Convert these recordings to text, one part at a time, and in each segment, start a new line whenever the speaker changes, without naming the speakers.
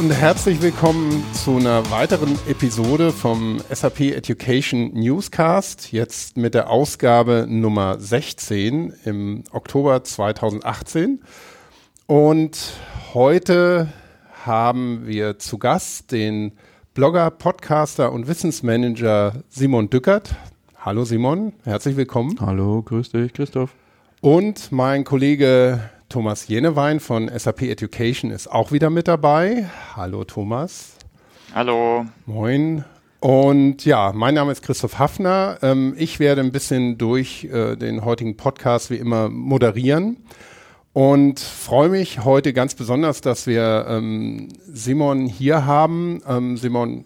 Und herzlich willkommen zu einer weiteren Episode vom SAP Education Newscast. Jetzt mit der Ausgabe Nummer 16 im Oktober 2018. Und heute haben wir zu Gast den Blogger, Podcaster und Wissensmanager Simon Dückert. Hallo Simon, herzlich willkommen.
Hallo, grüß dich, Christoph.
Und mein Kollege Thomas Jenewein von SAP Education ist auch wieder mit dabei. Hallo Thomas.
Hallo.
Moin. Und ja, mein Name ist Christoph Hafner. Ähm, ich werde ein bisschen durch äh, den heutigen Podcast wie immer moderieren und freue mich heute ganz besonders, dass wir ähm, Simon hier haben. Ähm, Simon,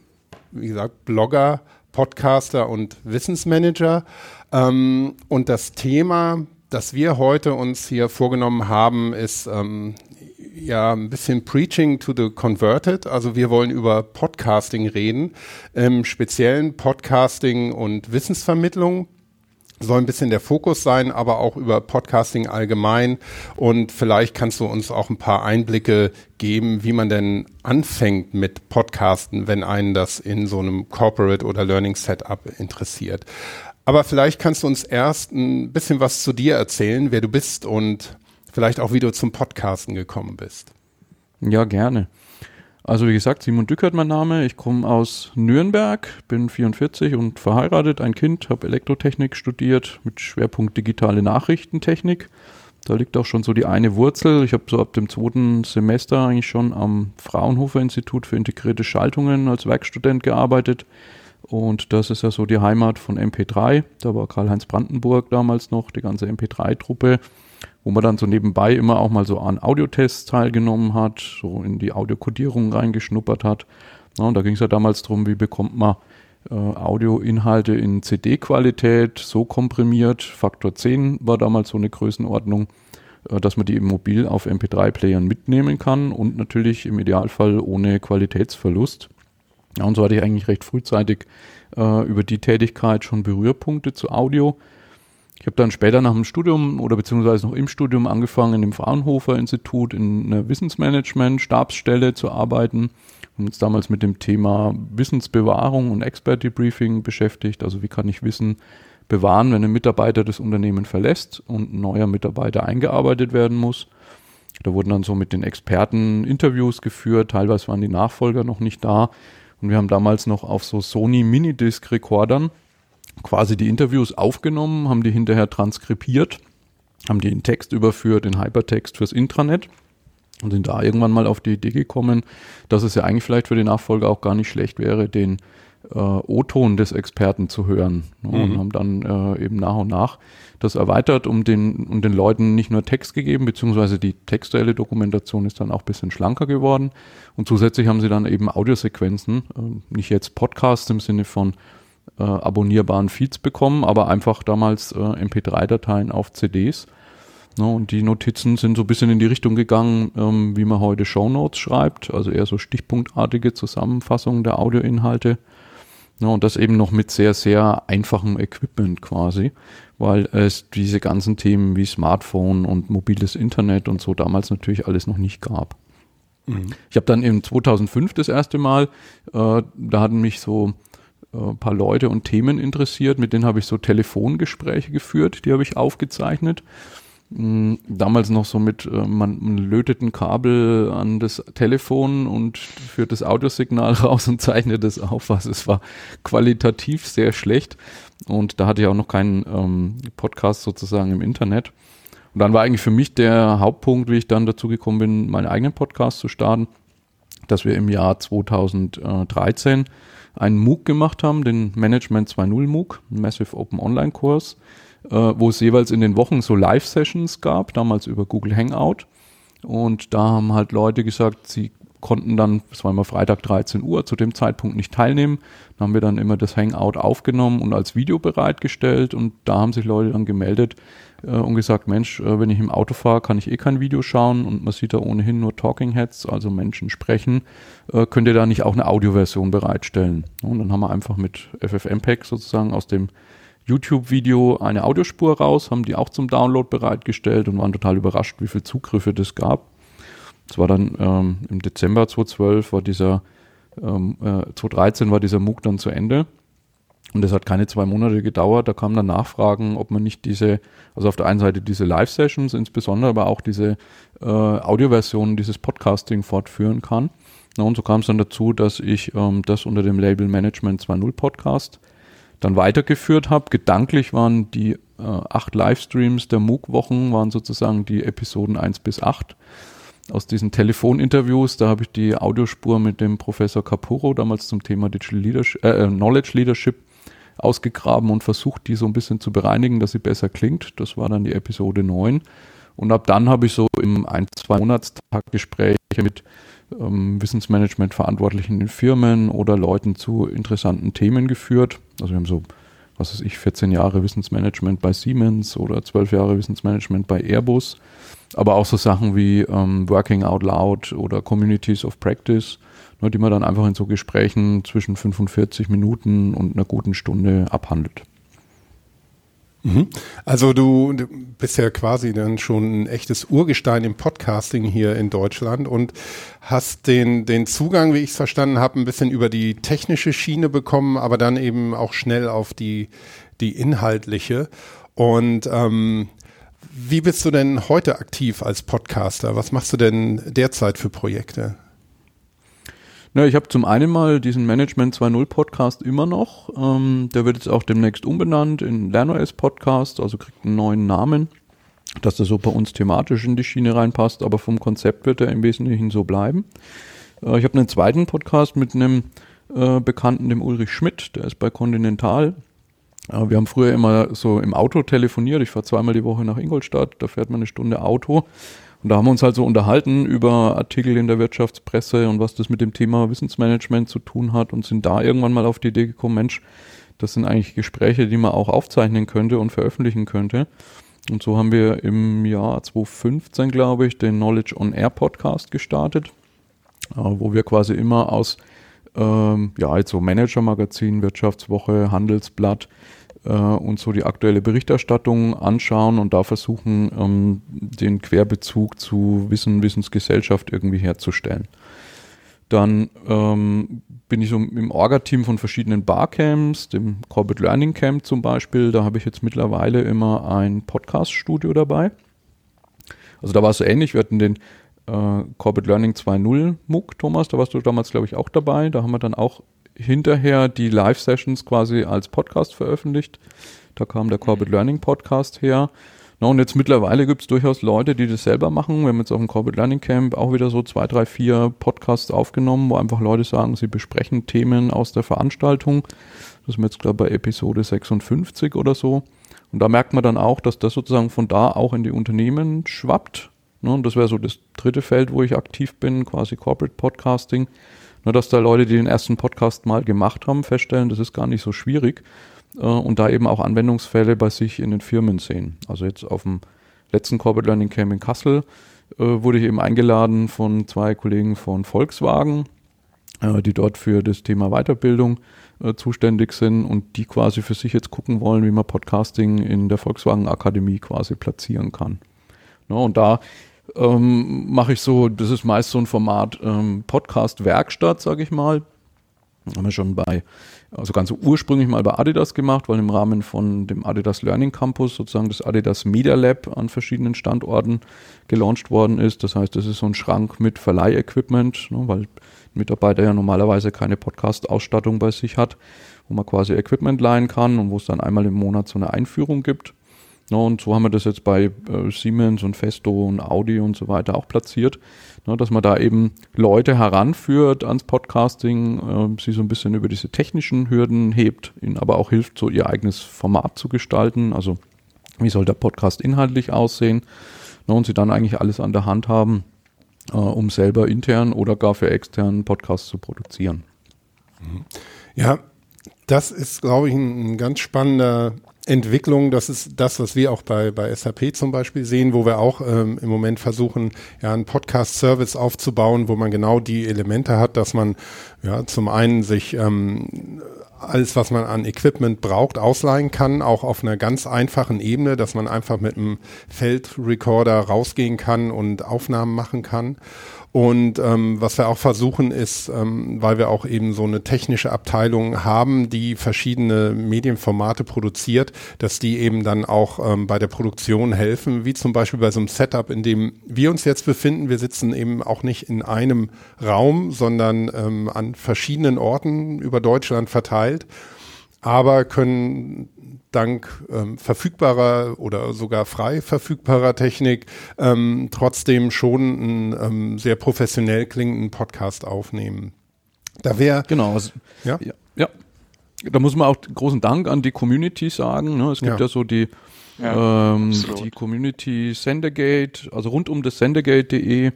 wie gesagt, Blogger, Podcaster und Wissensmanager. Ähm, und das Thema, das wir heute uns hier vorgenommen haben, ist ähm, ja ein bisschen Preaching to the Converted. Also wir wollen über Podcasting reden, im speziellen Podcasting und Wissensvermittlung soll ein bisschen der Fokus sein, aber auch über Podcasting allgemein. Und vielleicht kannst du uns auch ein paar Einblicke geben, wie man denn anfängt mit Podcasten, wenn einen das in so einem Corporate oder Learning Setup interessiert. Aber vielleicht kannst du uns erst ein bisschen was zu dir erzählen, wer du bist und vielleicht auch, wie du zum Podcasten gekommen bist.
Ja, gerne. Also wie gesagt, Simon Dückert mein Name. Ich komme aus Nürnberg, bin 44 und verheiratet, ein Kind, habe Elektrotechnik studiert mit Schwerpunkt digitale Nachrichtentechnik. Da liegt auch schon so die eine Wurzel. Ich habe so ab dem zweiten Semester eigentlich schon am Fraunhofer Institut für integrierte Schaltungen als Werkstudent gearbeitet und das ist ja so die Heimat von MP3. Da war Karl-Heinz Brandenburg damals noch, die ganze MP3-Truppe, wo man dann so nebenbei immer auch mal so an Audiotests teilgenommen hat, so in die Audiokodierung reingeschnuppert hat. Ja, und da ging es ja damals darum, wie bekommt man äh, Audioinhalte in CD-Qualität so komprimiert. Faktor 10 war damals so eine Größenordnung, äh, dass man die eben mobil auf MP3-Playern mitnehmen kann und natürlich im Idealfall ohne Qualitätsverlust. Ja, und so hatte ich eigentlich recht frühzeitig äh, über die Tätigkeit schon Berührpunkte zu Audio. Ich habe dann später nach dem Studium oder beziehungsweise noch im Studium angefangen, im Fraunhofer Institut in einer Wissensmanagement-Stabsstelle zu arbeiten und uns damals mit dem Thema Wissensbewahrung und Expert Debriefing beschäftigt. Also wie kann ich Wissen bewahren, wenn ein Mitarbeiter das Unternehmen verlässt und ein neuer Mitarbeiter eingearbeitet werden muss. Da wurden dann so mit den Experten Interviews geführt, teilweise waren die Nachfolger noch nicht da und wir haben damals noch auf so Sony Minidisc-Rekordern quasi die Interviews aufgenommen, haben die hinterher transkribiert, haben die in Text überführt, in Hypertext fürs Intranet und sind da irgendwann mal auf die Idee gekommen, dass es ja eigentlich vielleicht für die Nachfolger auch gar nicht schlecht wäre, den äh, O-Ton des Experten zu hören. Ne? Mhm. Und haben dann äh, eben nach und nach das erweitert, um den, um den Leuten nicht nur Text gegeben, beziehungsweise die textuelle Dokumentation ist dann auch ein bisschen schlanker geworden. Und zusätzlich haben sie dann eben Audiosequenzen, äh, nicht jetzt Podcasts im Sinne von äh, abonnierbaren Feeds bekommen, aber einfach damals äh, MP3-Dateien auf CDs. Ne, und die Notizen sind so ein bisschen in die Richtung gegangen, ähm, wie man heute Shownotes schreibt, also eher so stichpunktartige Zusammenfassungen der Audioinhalte. Ja, und das eben noch mit sehr, sehr einfachem Equipment quasi, weil es diese ganzen Themen wie Smartphone und mobiles Internet und so damals natürlich alles noch nicht gab. Mhm. Ich habe dann im 2005 das erste Mal, äh, da hatten mich so äh, paar Leute und Themen interessiert, mit denen habe ich so Telefongespräche geführt, die habe ich aufgezeichnet damals noch so mit, äh, man, man lötet ein Kabel an das Telefon und führt das Audiosignal raus und zeichnet es auf. Was es war qualitativ sehr schlecht. Und da hatte ich auch noch keinen ähm, Podcast sozusagen im Internet. Und dann war eigentlich für mich der Hauptpunkt, wie ich dann dazu gekommen bin, meinen eigenen Podcast zu starten, dass wir im Jahr 2013 einen MOOC gemacht haben, den Management 2.0 MOOC, Massive Open Online Kurs äh, wo es jeweils in den Wochen so Live-Sessions gab, damals über Google Hangout. Und da haben halt Leute gesagt, sie konnten dann, es war immer Freitag 13 Uhr, zu dem Zeitpunkt nicht teilnehmen. Da haben wir dann immer das Hangout aufgenommen und als Video bereitgestellt und da haben sich Leute dann gemeldet äh, und gesagt, Mensch, äh, wenn ich im Auto fahre, kann ich eh kein Video schauen und man sieht da ohnehin nur Talking Heads, also Menschen sprechen. Äh, könnt ihr da nicht auch eine Audioversion bereitstellen? Und dann haben wir einfach mit FFmpeg sozusagen aus dem YouTube-Video eine Audiospur raus, haben die auch zum Download bereitgestellt und waren total überrascht, wie viele Zugriffe das gab. Es war dann ähm, im Dezember 2012 war dieser, ähm, äh, 2013 war dieser MOOC dann zu Ende. Und das hat keine zwei Monate gedauert. Da kamen dann Nachfragen, ob man nicht diese, also auf der einen Seite diese Live-Sessions, insbesondere aber auch diese äh, Audioversionen dieses Podcasting fortführen kann. Na, und so kam es dann dazu, dass ich ähm, das unter dem Label Management 2.0 Podcast dann weitergeführt habe. Gedanklich waren die äh, acht Livestreams der MOOC-Wochen, waren sozusagen die Episoden 1 bis 8 aus diesen Telefoninterviews, da habe ich die Audiospur mit dem Professor Capuro damals zum Thema Digital Leadership, äh, Knowledge Leadership ausgegraben und versucht, die so ein bisschen zu bereinigen, dass sie besser klingt. Das war dann die Episode 9. Und ab dann habe ich so im ein, zwei Monatstag Gespräche mit ähm, Wissensmanagement-Verantwortlichen in Firmen oder Leuten zu interessanten Themen geführt. Also wir haben so, was weiß ich, 14 Jahre Wissensmanagement bei Siemens oder 12 Jahre Wissensmanagement bei Airbus. Aber auch so Sachen wie ähm, Working Out Loud oder Communities of Practice ne, die man dann einfach in so Gesprächen zwischen 45 Minuten und einer guten Stunde abhandelt.
Mhm. Also du, bist ja quasi dann schon ein echtes Urgestein im Podcasting hier in Deutschland und hast den, den Zugang, wie ich es verstanden habe, ein bisschen über die technische Schiene bekommen, aber dann eben auch schnell auf die, die inhaltliche. Und ähm, wie bist du denn heute aktiv als Podcaster? Was machst du denn derzeit für Projekte?
Ja, ich habe zum einen mal diesen Management 2.0 Podcast immer noch. Ähm, der wird jetzt auch demnächst umbenannt in LernOS Podcast, also kriegt einen neuen Namen, dass der so bei uns thematisch in die Schiene reinpasst, aber vom Konzept wird er im Wesentlichen so bleiben. Äh, ich habe einen zweiten Podcast mit einem äh, Bekannten, dem Ulrich Schmidt, der ist bei Continental. Äh, wir haben früher immer so im Auto telefoniert. Ich fahre zweimal die Woche nach Ingolstadt, da fährt man eine Stunde Auto. Und da haben wir uns halt so unterhalten über Artikel in der Wirtschaftspresse und was das mit dem Thema Wissensmanagement zu tun hat und sind da irgendwann mal auf die Idee gekommen, Mensch, das sind eigentlich Gespräche, die man auch aufzeichnen könnte und veröffentlichen könnte. Und so haben wir im Jahr 2015, glaube ich, den Knowledge on Air Podcast gestartet, äh, wo wir quasi immer aus ähm, ja, jetzt so Manager-Magazin, Wirtschaftswoche, Handelsblatt, äh, uns so die aktuelle Berichterstattung anschauen und da versuchen, ähm, den Querbezug zu Wissen, Wissensgesellschaft irgendwie herzustellen. Dann ähm, bin ich so im Orga-Team von verschiedenen Barcamps, dem Corporate Learning Camp zum Beispiel. Da habe ich jetzt mittlerweile immer ein Podcast-Studio dabei. Also da war es so ähnlich. Wir hatten den äh, Corporate Learning 2.0 MOOC, Thomas, da warst du damals, glaube ich, auch dabei. Da haben wir dann auch hinterher die Live-Sessions quasi als Podcast veröffentlicht. Da kam der Corporate Learning Podcast her. Na, und jetzt mittlerweile gibt es durchaus Leute, die das selber machen. Wir haben jetzt auf dem Corporate Learning Camp auch wieder so zwei, drei, vier Podcasts aufgenommen, wo einfach Leute sagen, sie besprechen Themen aus der Veranstaltung. Das ist jetzt, glaube ich, bei Episode 56 oder so. Und da merkt man dann auch, dass das sozusagen von da auch in die Unternehmen schwappt. Ne, und das wäre so das dritte Feld, wo ich aktiv bin, quasi Corporate Podcasting. Nur, dass da Leute, die den ersten Podcast mal gemacht haben, feststellen, das ist gar nicht so schwierig äh, und da eben auch Anwendungsfälle bei sich in den Firmen sehen. Also jetzt auf dem letzten Corporate Learning Camp in Kassel äh, wurde ich eben eingeladen von zwei Kollegen von Volkswagen, äh, die dort für das Thema Weiterbildung äh, zuständig sind und die quasi für sich jetzt gucken wollen, wie man Podcasting in der Volkswagen Akademie quasi platzieren kann. No, und da ähm, mache ich so, das ist meist so ein Format ähm, Podcast-Werkstatt, sage ich mal. Haben wir schon bei, also ganz ursprünglich mal bei Adidas gemacht, weil im Rahmen von dem Adidas Learning Campus sozusagen das Adidas Media Lab an verschiedenen Standorten gelauncht worden ist. Das heißt, das ist so ein Schrank mit Verleihequipment, ne, weil Mitarbeiter ja normalerweise keine Podcast-Ausstattung bei sich hat, wo man quasi Equipment leihen kann und wo es dann einmal im Monat so eine Einführung gibt. Ja, und so haben wir das jetzt bei äh, Siemens und Festo und Audi und so weiter auch platziert, ne, dass man da eben Leute heranführt ans Podcasting, äh, sie so ein bisschen über diese technischen Hürden hebt, ihnen aber auch hilft, so ihr eigenes Format zu gestalten. Also wie soll der Podcast inhaltlich aussehen? Ne, und sie dann eigentlich alles an der Hand haben, äh, um selber intern oder gar für externen Podcasts zu produzieren.
Ja, das ist, glaube ich, ein, ein ganz spannender Entwicklung, das ist das, was wir auch bei, bei SAP zum Beispiel sehen, wo wir auch ähm, im Moment versuchen, ja, einen Podcast-Service aufzubauen, wo man genau die Elemente hat, dass man ja zum einen sich ähm, alles, was man an Equipment braucht, ausleihen kann, auch auf einer ganz einfachen Ebene, dass man einfach mit einem Feldrecorder rausgehen kann und Aufnahmen machen kann. Und ähm, was wir auch versuchen ist, ähm, weil wir auch eben so eine technische Abteilung haben, die verschiedene Medienformate produziert, dass die eben dann auch ähm, bei der Produktion helfen, wie zum Beispiel bei so einem Setup, in dem wir uns jetzt befinden. Wir sitzen eben auch nicht in einem Raum, sondern ähm, an verschiedenen Orten über Deutschland verteilt aber können dank ähm, verfügbarer oder sogar frei verfügbarer Technik ähm, trotzdem schon einen ähm, sehr professionell klingenden Podcast aufnehmen.
Da wäre genau, also, ja? ja, ja, da muss man auch großen Dank an die Community sagen. Ne? Es gibt ja, ja so die ja, ähm, die Community Sendergate, also rund um das Sendergate.de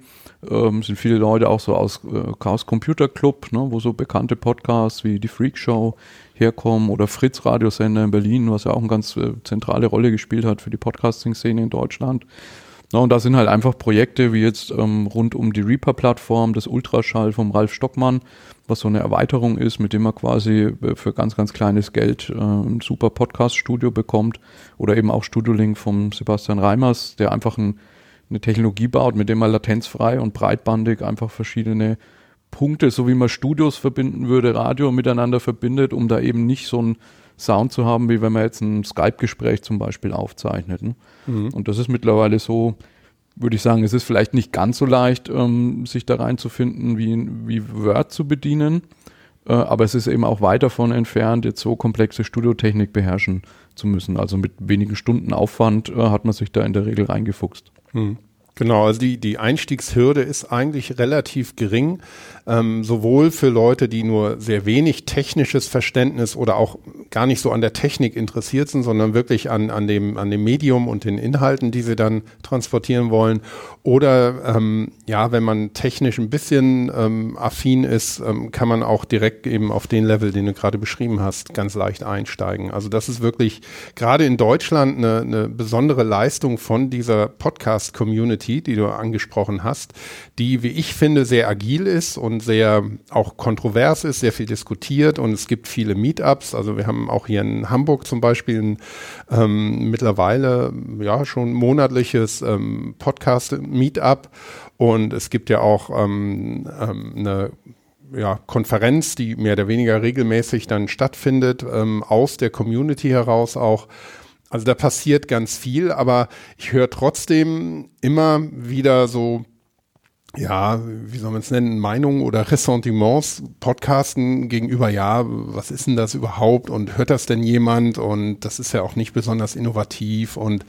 ähm, sind viele Leute auch so aus äh, Chaos Computer Club, ne, wo so bekannte Podcasts wie die Freak Show herkommen oder Fritz Radiosender in Berlin, was ja auch eine ganz äh, zentrale Rolle gespielt hat für die Podcasting-Szene in Deutschland. Na, und da sind halt einfach Projekte wie jetzt ähm, rund um die Reaper-Plattform, das Ultraschall vom Ralf Stockmann, was so eine Erweiterung ist, mit dem man quasi äh, für ganz, ganz kleines Geld äh, ein super Podcast-Studio bekommt. Oder eben auch Studio Link vom Sebastian Reimers, der einfach ein, eine Technologie baut, mit dem man latenzfrei und breitbandig einfach verschiedene Punkte, so wie man Studios verbinden würde, Radio miteinander verbindet, um da eben nicht so einen Sound zu haben, wie wenn man jetzt ein Skype-Gespräch zum Beispiel aufzeichnet. Ne? Mhm. Und das ist mittlerweile so, würde ich sagen, es ist vielleicht nicht ganz so leicht, ähm, sich da reinzufinden, wie, wie Word zu bedienen. Äh, aber es ist eben auch weit davon entfernt, jetzt so komplexe Studiotechnik beherrschen zu müssen. Also mit wenigen Stunden Aufwand äh, hat man sich da in der Regel reingefuchst.
Genau, also die, die Einstiegshürde ist eigentlich relativ gering, ähm, sowohl für Leute, die nur sehr wenig technisches Verständnis oder auch gar nicht so an der Technik interessiert sind, sondern wirklich an, an, dem, an dem Medium und den Inhalten, die sie dann transportieren wollen. Oder ähm, ja, wenn man technisch ein bisschen ähm, affin ist, ähm, kann man auch direkt eben auf den Level, den du gerade beschrieben hast, ganz leicht einsteigen. Also das ist wirklich gerade in Deutschland eine, eine besondere Leistung von dieser Podcast-Community Community, die du angesprochen hast, die, wie ich finde, sehr agil ist und sehr auch kontrovers ist, sehr viel diskutiert und es gibt viele Meetups. Also wir haben auch hier in Hamburg zum Beispiel ein ähm, mittlerweile ja schon monatliches ähm, Podcast-Meetup und es gibt ja auch ähm, ähm, eine ja, Konferenz, die mehr oder weniger regelmäßig dann stattfindet, ähm, aus der Community heraus auch. Also da passiert ganz viel, aber ich höre trotzdem immer wieder so, ja, wie soll man es nennen, Meinungen oder Ressentiments podcasten gegenüber, ja, was ist denn das überhaupt und hört das denn jemand? Und das ist ja auch nicht besonders innovativ. Und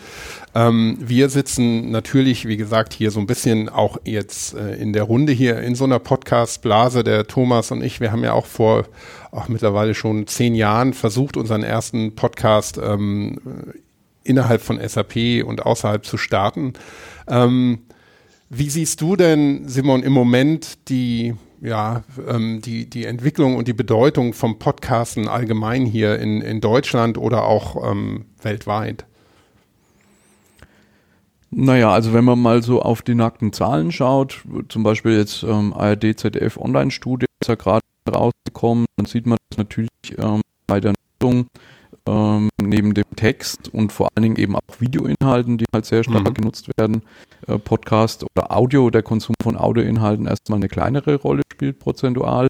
ähm, wir sitzen natürlich, wie gesagt, hier so ein bisschen auch jetzt äh, in der Runde hier in so einer Podcast-Blase, der Thomas und ich, wir haben ja auch vor auch mittlerweile schon zehn Jahren versucht, unseren ersten Podcast ähm, innerhalb von SAP und außerhalb zu starten. Ähm, wie siehst du denn, Simon, im Moment die, ja, ähm, die, die Entwicklung und die Bedeutung vom Podcasten allgemein hier in, in Deutschland oder auch ähm, weltweit?
Naja, also wenn man mal so auf die nackten Zahlen schaut, zum Beispiel jetzt ähm, ARD, ZDF Online-Studie ist ja gerade rausgekommen, dann sieht man das natürlich ähm, bei der Nutzung ähm, neben dem Text und vor allen Dingen eben auch Videoinhalten, die halt sehr stark mhm. genutzt werden, äh, Podcast oder Audio, der Konsum von Audioinhalten erstmal eine kleinere Rolle spielt prozentual,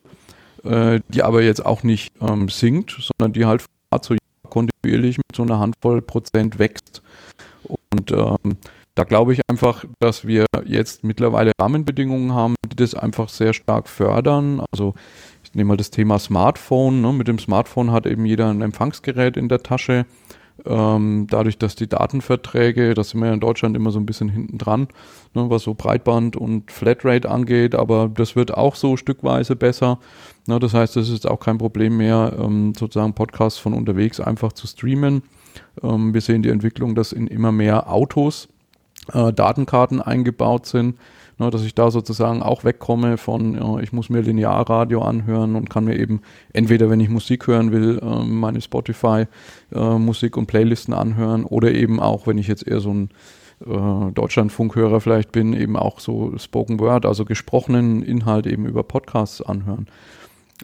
äh, die aber jetzt auch nicht ähm, sinkt, sondern die halt zu kontinuierlich mit so einer Handvoll Prozent wächst. Und ähm, da glaube ich einfach, dass wir jetzt mittlerweile Rahmenbedingungen haben, die das einfach sehr stark fördern. Also ich nehme mal das Thema Smartphone. Ne? Mit dem Smartphone hat eben jeder ein Empfangsgerät in der Tasche. Ähm, dadurch, dass die Datenverträge, das sind wir in Deutschland immer so ein bisschen hinten dran, ne, was so Breitband und Flatrate angeht, aber das wird auch so stückweise besser. Ne, das heißt, es ist auch kein Problem mehr, ähm, sozusagen Podcasts von unterwegs einfach zu streamen. Ähm, wir sehen die Entwicklung, dass in immer mehr Autos äh, Datenkarten eingebaut sind ne, dass ich da sozusagen auch wegkomme von, ja, ich muss mir Linearradio anhören und kann mir eben entweder, wenn ich Musik hören will, äh, meine Spotify äh, Musik und Playlisten anhören oder eben auch, wenn ich jetzt eher so ein äh, Deutschlandfunkhörer vielleicht bin, eben auch so Spoken Word, also gesprochenen Inhalt eben über Podcasts anhören.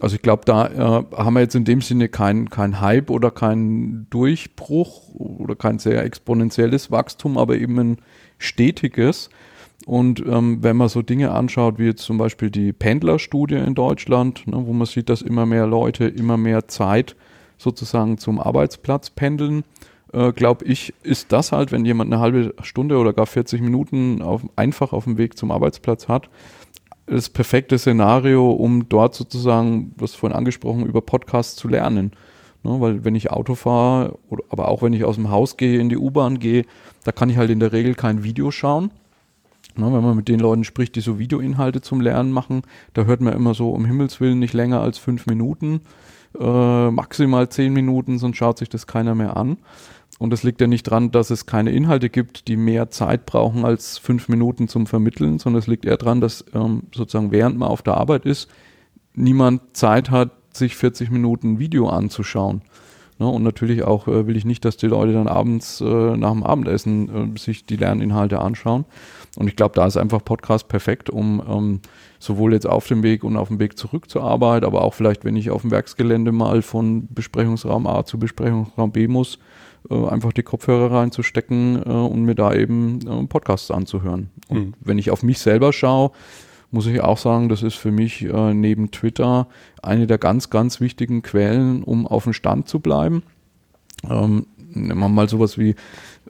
Also ich glaube, da äh, haben wir jetzt in dem Sinne keinen kein Hype oder keinen Durchbruch oder kein sehr exponentielles Wachstum, aber eben ein stetiges. Und ähm, wenn man so Dinge anschaut, wie jetzt zum Beispiel die Pendlerstudie in Deutschland, ne, wo man sieht, dass immer mehr Leute immer mehr Zeit sozusagen zum Arbeitsplatz pendeln, äh, glaube ich, ist das halt, wenn jemand eine halbe Stunde oder gar 40 Minuten auf, einfach auf dem Weg zum Arbeitsplatz hat, das perfekte Szenario, um dort sozusagen, was vorhin angesprochen, über Podcasts zu lernen. Ne, weil wenn ich Auto fahre, aber auch wenn ich aus dem Haus gehe, in die U-Bahn gehe, da kann ich halt in der Regel kein Video schauen. Ne, wenn man mit den Leuten spricht, die so Videoinhalte zum Lernen machen, da hört man immer so um Himmels Willen nicht länger als fünf Minuten, äh, maximal zehn Minuten, sonst schaut sich das keiner mehr an. Und das liegt ja nicht dran, dass es keine Inhalte gibt, die mehr Zeit brauchen als fünf Minuten zum Vermitteln, sondern es liegt eher dran, dass ähm, sozusagen während man auf der Arbeit ist, niemand Zeit hat, sich 40 Minuten Video anzuschauen. Ne? Und natürlich auch äh, will ich nicht, dass die Leute dann abends äh, nach dem Abendessen äh, sich die Lerninhalte anschauen. Und ich glaube, da ist einfach Podcast perfekt, um ähm, sowohl jetzt auf dem Weg und auf dem Weg zurück zur Arbeit, aber auch vielleicht, wenn ich auf dem Werksgelände mal von Besprechungsraum A zu Besprechungsraum B muss, äh, einfach die Kopfhörer reinzustecken äh, und mir da eben äh, Podcasts anzuhören. Und mhm. wenn ich auf mich selber schaue, muss ich auch sagen, das ist für mich äh, neben Twitter eine der ganz, ganz wichtigen Quellen, um auf dem Stand zu bleiben. Ähm, nehmen wir mal sowas wie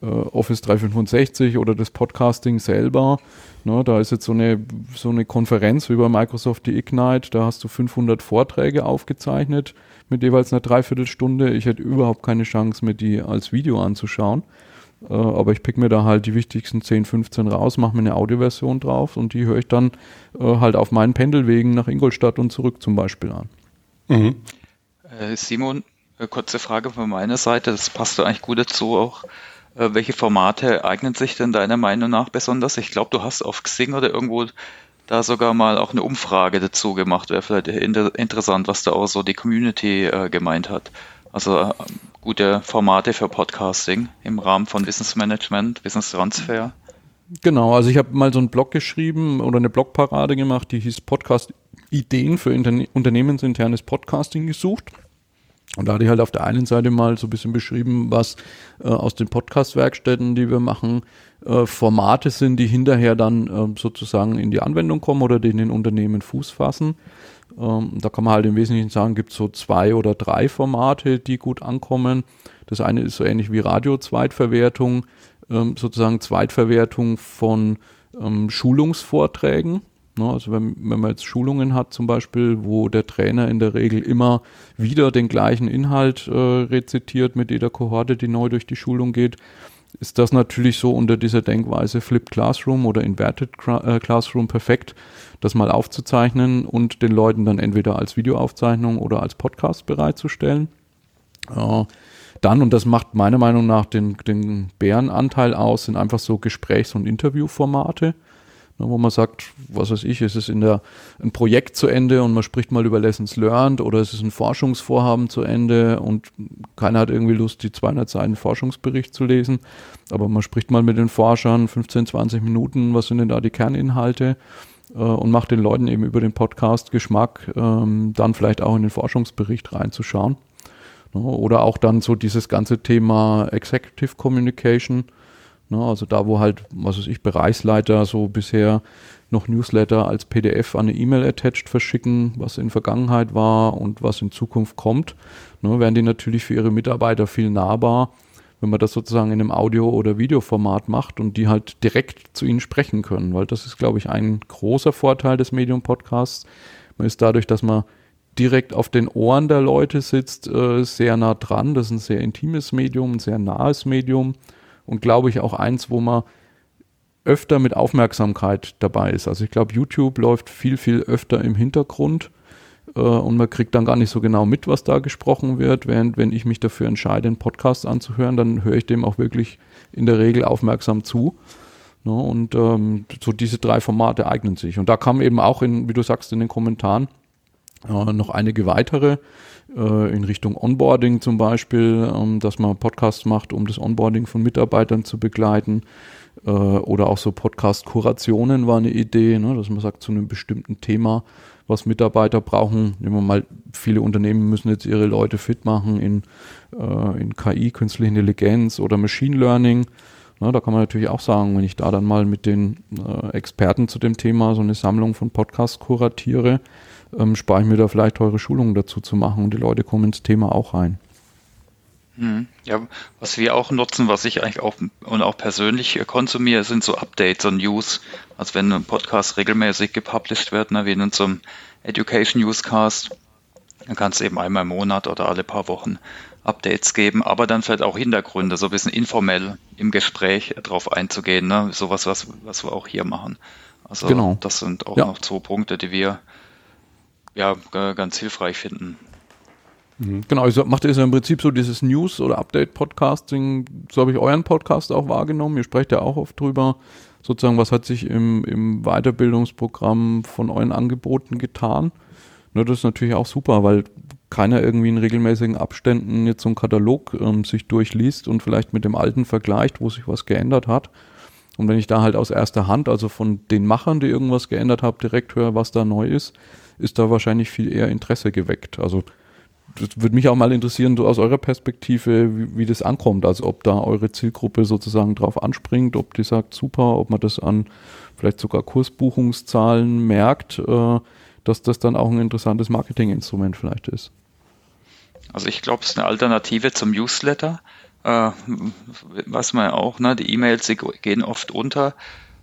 äh, Office 365 oder das Podcasting selber. Ne, da ist jetzt so eine, so eine Konferenz wie bei Microsoft die Ignite, da hast du 500 Vorträge aufgezeichnet mit jeweils einer Dreiviertelstunde. Ich hätte überhaupt keine Chance, mir die als Video anzuschauen. Äh, aber ich pick mir da halt die wichtigsten 10, 15 raus, mache mir eine Audioversion drauf und die höre ich dann äh, halt auf meinen Pendelwegen nach Ingolstadt und zurück zum Beispiel an.
Mhm. Äh, Simon, äh, kurze Frage von meiner Seite, das passt eigentlich gut dazu auch. Äh, welche Formate eignen sich denn deiner Meinung nach besonders? Ich glaube, du hast auf Xing oder irgendwo da sogar mal auch eine Umfrage dazu gemacht. Wäre vielleicht inter interessant, was da auch so die Community äh, gemeint hat. Also äh, gute Formate für Podcasting im Rahmen von Wissensmanagement, Wissenstransfer.
Genau, also ich habe mal so einen Blog geschrieben oder eine Blogparade gemacht, die hieß Podcast Ideen für Interne unternehmensinternes Podcasting gesucht. Und da hatte ich halt auf der einen Seite mal so ein bisschen beschrieben, was äh, aus den Podcast-Werkstätten, die wir machen, äh, Formate sind, die hinterher dann äh, sozusagen in die Anwendung kommen oder die in den Unternehmen Fuß fassen. Ähm, da kann man halt im Wesentlichen sagen, gibt es so zwei oder drei Formate, die gut ankommen. Das eine ist so ähnlich wie Radio-Zweitverwertung, ähm, sozusagen Zweitverwertung von ähm, Schulungsvorträgen. Ne, also wenn, wenn man jetzt Schulungen hat zum Beispiel, wo der Trainer in der Regel immer wieder den gleichen Inhalt äh, rezitiert mit jeder Kohorte, die neu durch die Schulung geht, ist das natürlich so unter dieser Denkweise Flipped Classroom oder Inverted äh, Classroom perfekt, das mal aufzuzeichnen und den Leuten dann entweder als Videoaufzeichnung oder als Podcast bereitzustellen. Äh, dann, und das macht meiner Meinung nach den, den Bärenanteil aus, sind einfach so Gesprächs- und Interviewformate wo man sagt, was weiß ich, ist es in der, ein Projekt zu Ende und man spricht mal über Lessons Learned oder ist es ein Forschungsvorhaben zu Ende und keiner hat irgendwie Lust, die 200 Seiten Forschungsbericht zu lesen, aber man spricht mal mit den Forschern 15, 20 Minuten, was sind denn da die Kerninhalte äh, und macht den Leuten eben über den Podcast Geschmack, ähm, dann vielleicht auch in den Forschungsbericht reinzuschauen. Ne, oder auch dann so dieses ganze Thema Executive Communication, Ne, also da, wo halt, was weiß ich, Bereichsleiter so bisher noch Newsletter als PDF an eine E-Mail attached verschicken, was in Vergangenheit war und was in Zukunft kommt, ne, werden die natürlich für ihre Mitarbeiter viel nahbar, wenn man das sozusagen in einem Audio- oder Videoformat macht und die halt direkt zu ihnen sprechen können, weil das ist, glaube ich, ein großer Vorteil des Medium-Podcasts. Man ist dadurch, dass man direkt auf den Ohren der Leute sitzt, äh, sehr nah dran. Das ist ein sehr intimes Medium, ein sehr nahes Medium und glaube ich auch eins, wo man öfter mit Aufmerksamkeit dabei ist. Also ich glaube, YouTube läuft viel, viel öfter im Hintergrund äh, und man kriegt dann gar nicht so genau mit, was da gesprochen wird. Während wenn ich mich dafür entscheide, einen Podcast anzuhören, dann höre ich dem auch wirklich in der Regel aufmerksam zu. Ne? Und ähm, so diese drei Formate eignen sich. Und da kam eben auch in, wie du sagst, in den Kommentaren äh, noch einige weitere äh, in Richtung Onboarding zum Beispiel, ähm, dass man Podcasts macht, um das Onboarding von Mitarbeitern zu begleiten. Äh, oder auch so Podcast-Kurationen war eine Idee, ne, dass man sagt, zu einem bestimmten Thema, was Mitarbeiter brauchen. Nehmen wir mal, viele Unternehmen müssen jetzt ihre Leute fit machen in, äh, in KI, künstliche Intelligenz oder Machine Learning. Na, da kann man natürlich auch sagen, wenn ich da dann mal mit den äh, Experten zu dem Thema so eine Sammlung von Podcasts kuratiere, ähm, spare ich mir da vielleicht teure Schulungen dazu zu machen und die Leute kommen ins Thema auch rein.
Hm. Ja, was wir auch nutzen, was ich eigentlich auch und auch persönlich konsumiere, sind so Updates und News. Also wenn ein Podcast regelmäßig gepublished wird, ne, wie in unserem Education Newscast, dann kannst du eben einmal im Monat oder alle paar Wochen Updates geben, aber dann vielleicht auch Hintergründe, so ein bisschen informell im Gespräch drauf einzugehen, ne? Sowas, was, was wir auch hier machen. Also genau. das sind auch ja. noch zwei Punkte, die wir ja ganz hilfreich finden.
Mhm. Genau, also macht ihr im Prinzip so dieses News- oder Update-Podcasting, so habe ich euren Podcast auch wahrgenommen. Ihr sprecht ja auch oft drüber, sozusagen, was hat sich im, im Weiterbildungsprogramm von euren Angeboten getan. Ne, das ist natürlich auch super, weil keiner irgendwie in regelmäßigen Abständen jetzt so einen Katalog ähm, sich durchliest und vielleicht mit dem alten vergleicht, wo sich was geändert hat. Und wenn ich da halt aus erster Hand, also von den Machern, die irgendwas geändert haben, direkt höre, was da neu ist, ist da wahrscheinlich viel eher Interesse geweckt. Also das würde mich auch mal interessieren, so aus eurer Perspektive, wie, wie, das ankommt. Also ob da eure Zielgruppe sozusagen drauf anspringt, ob die sagt, super, ob man das an vielleicht sogar Kursbuchungszahlen merkt, äh, dass das dann auch ein interessantes Marketinginstrument vielleicht ist.
Also ich glaube, es ist eine Alternative zum Newsletter. Äh, weiß man ja auch, ne? die E-Mails gehen oft unter.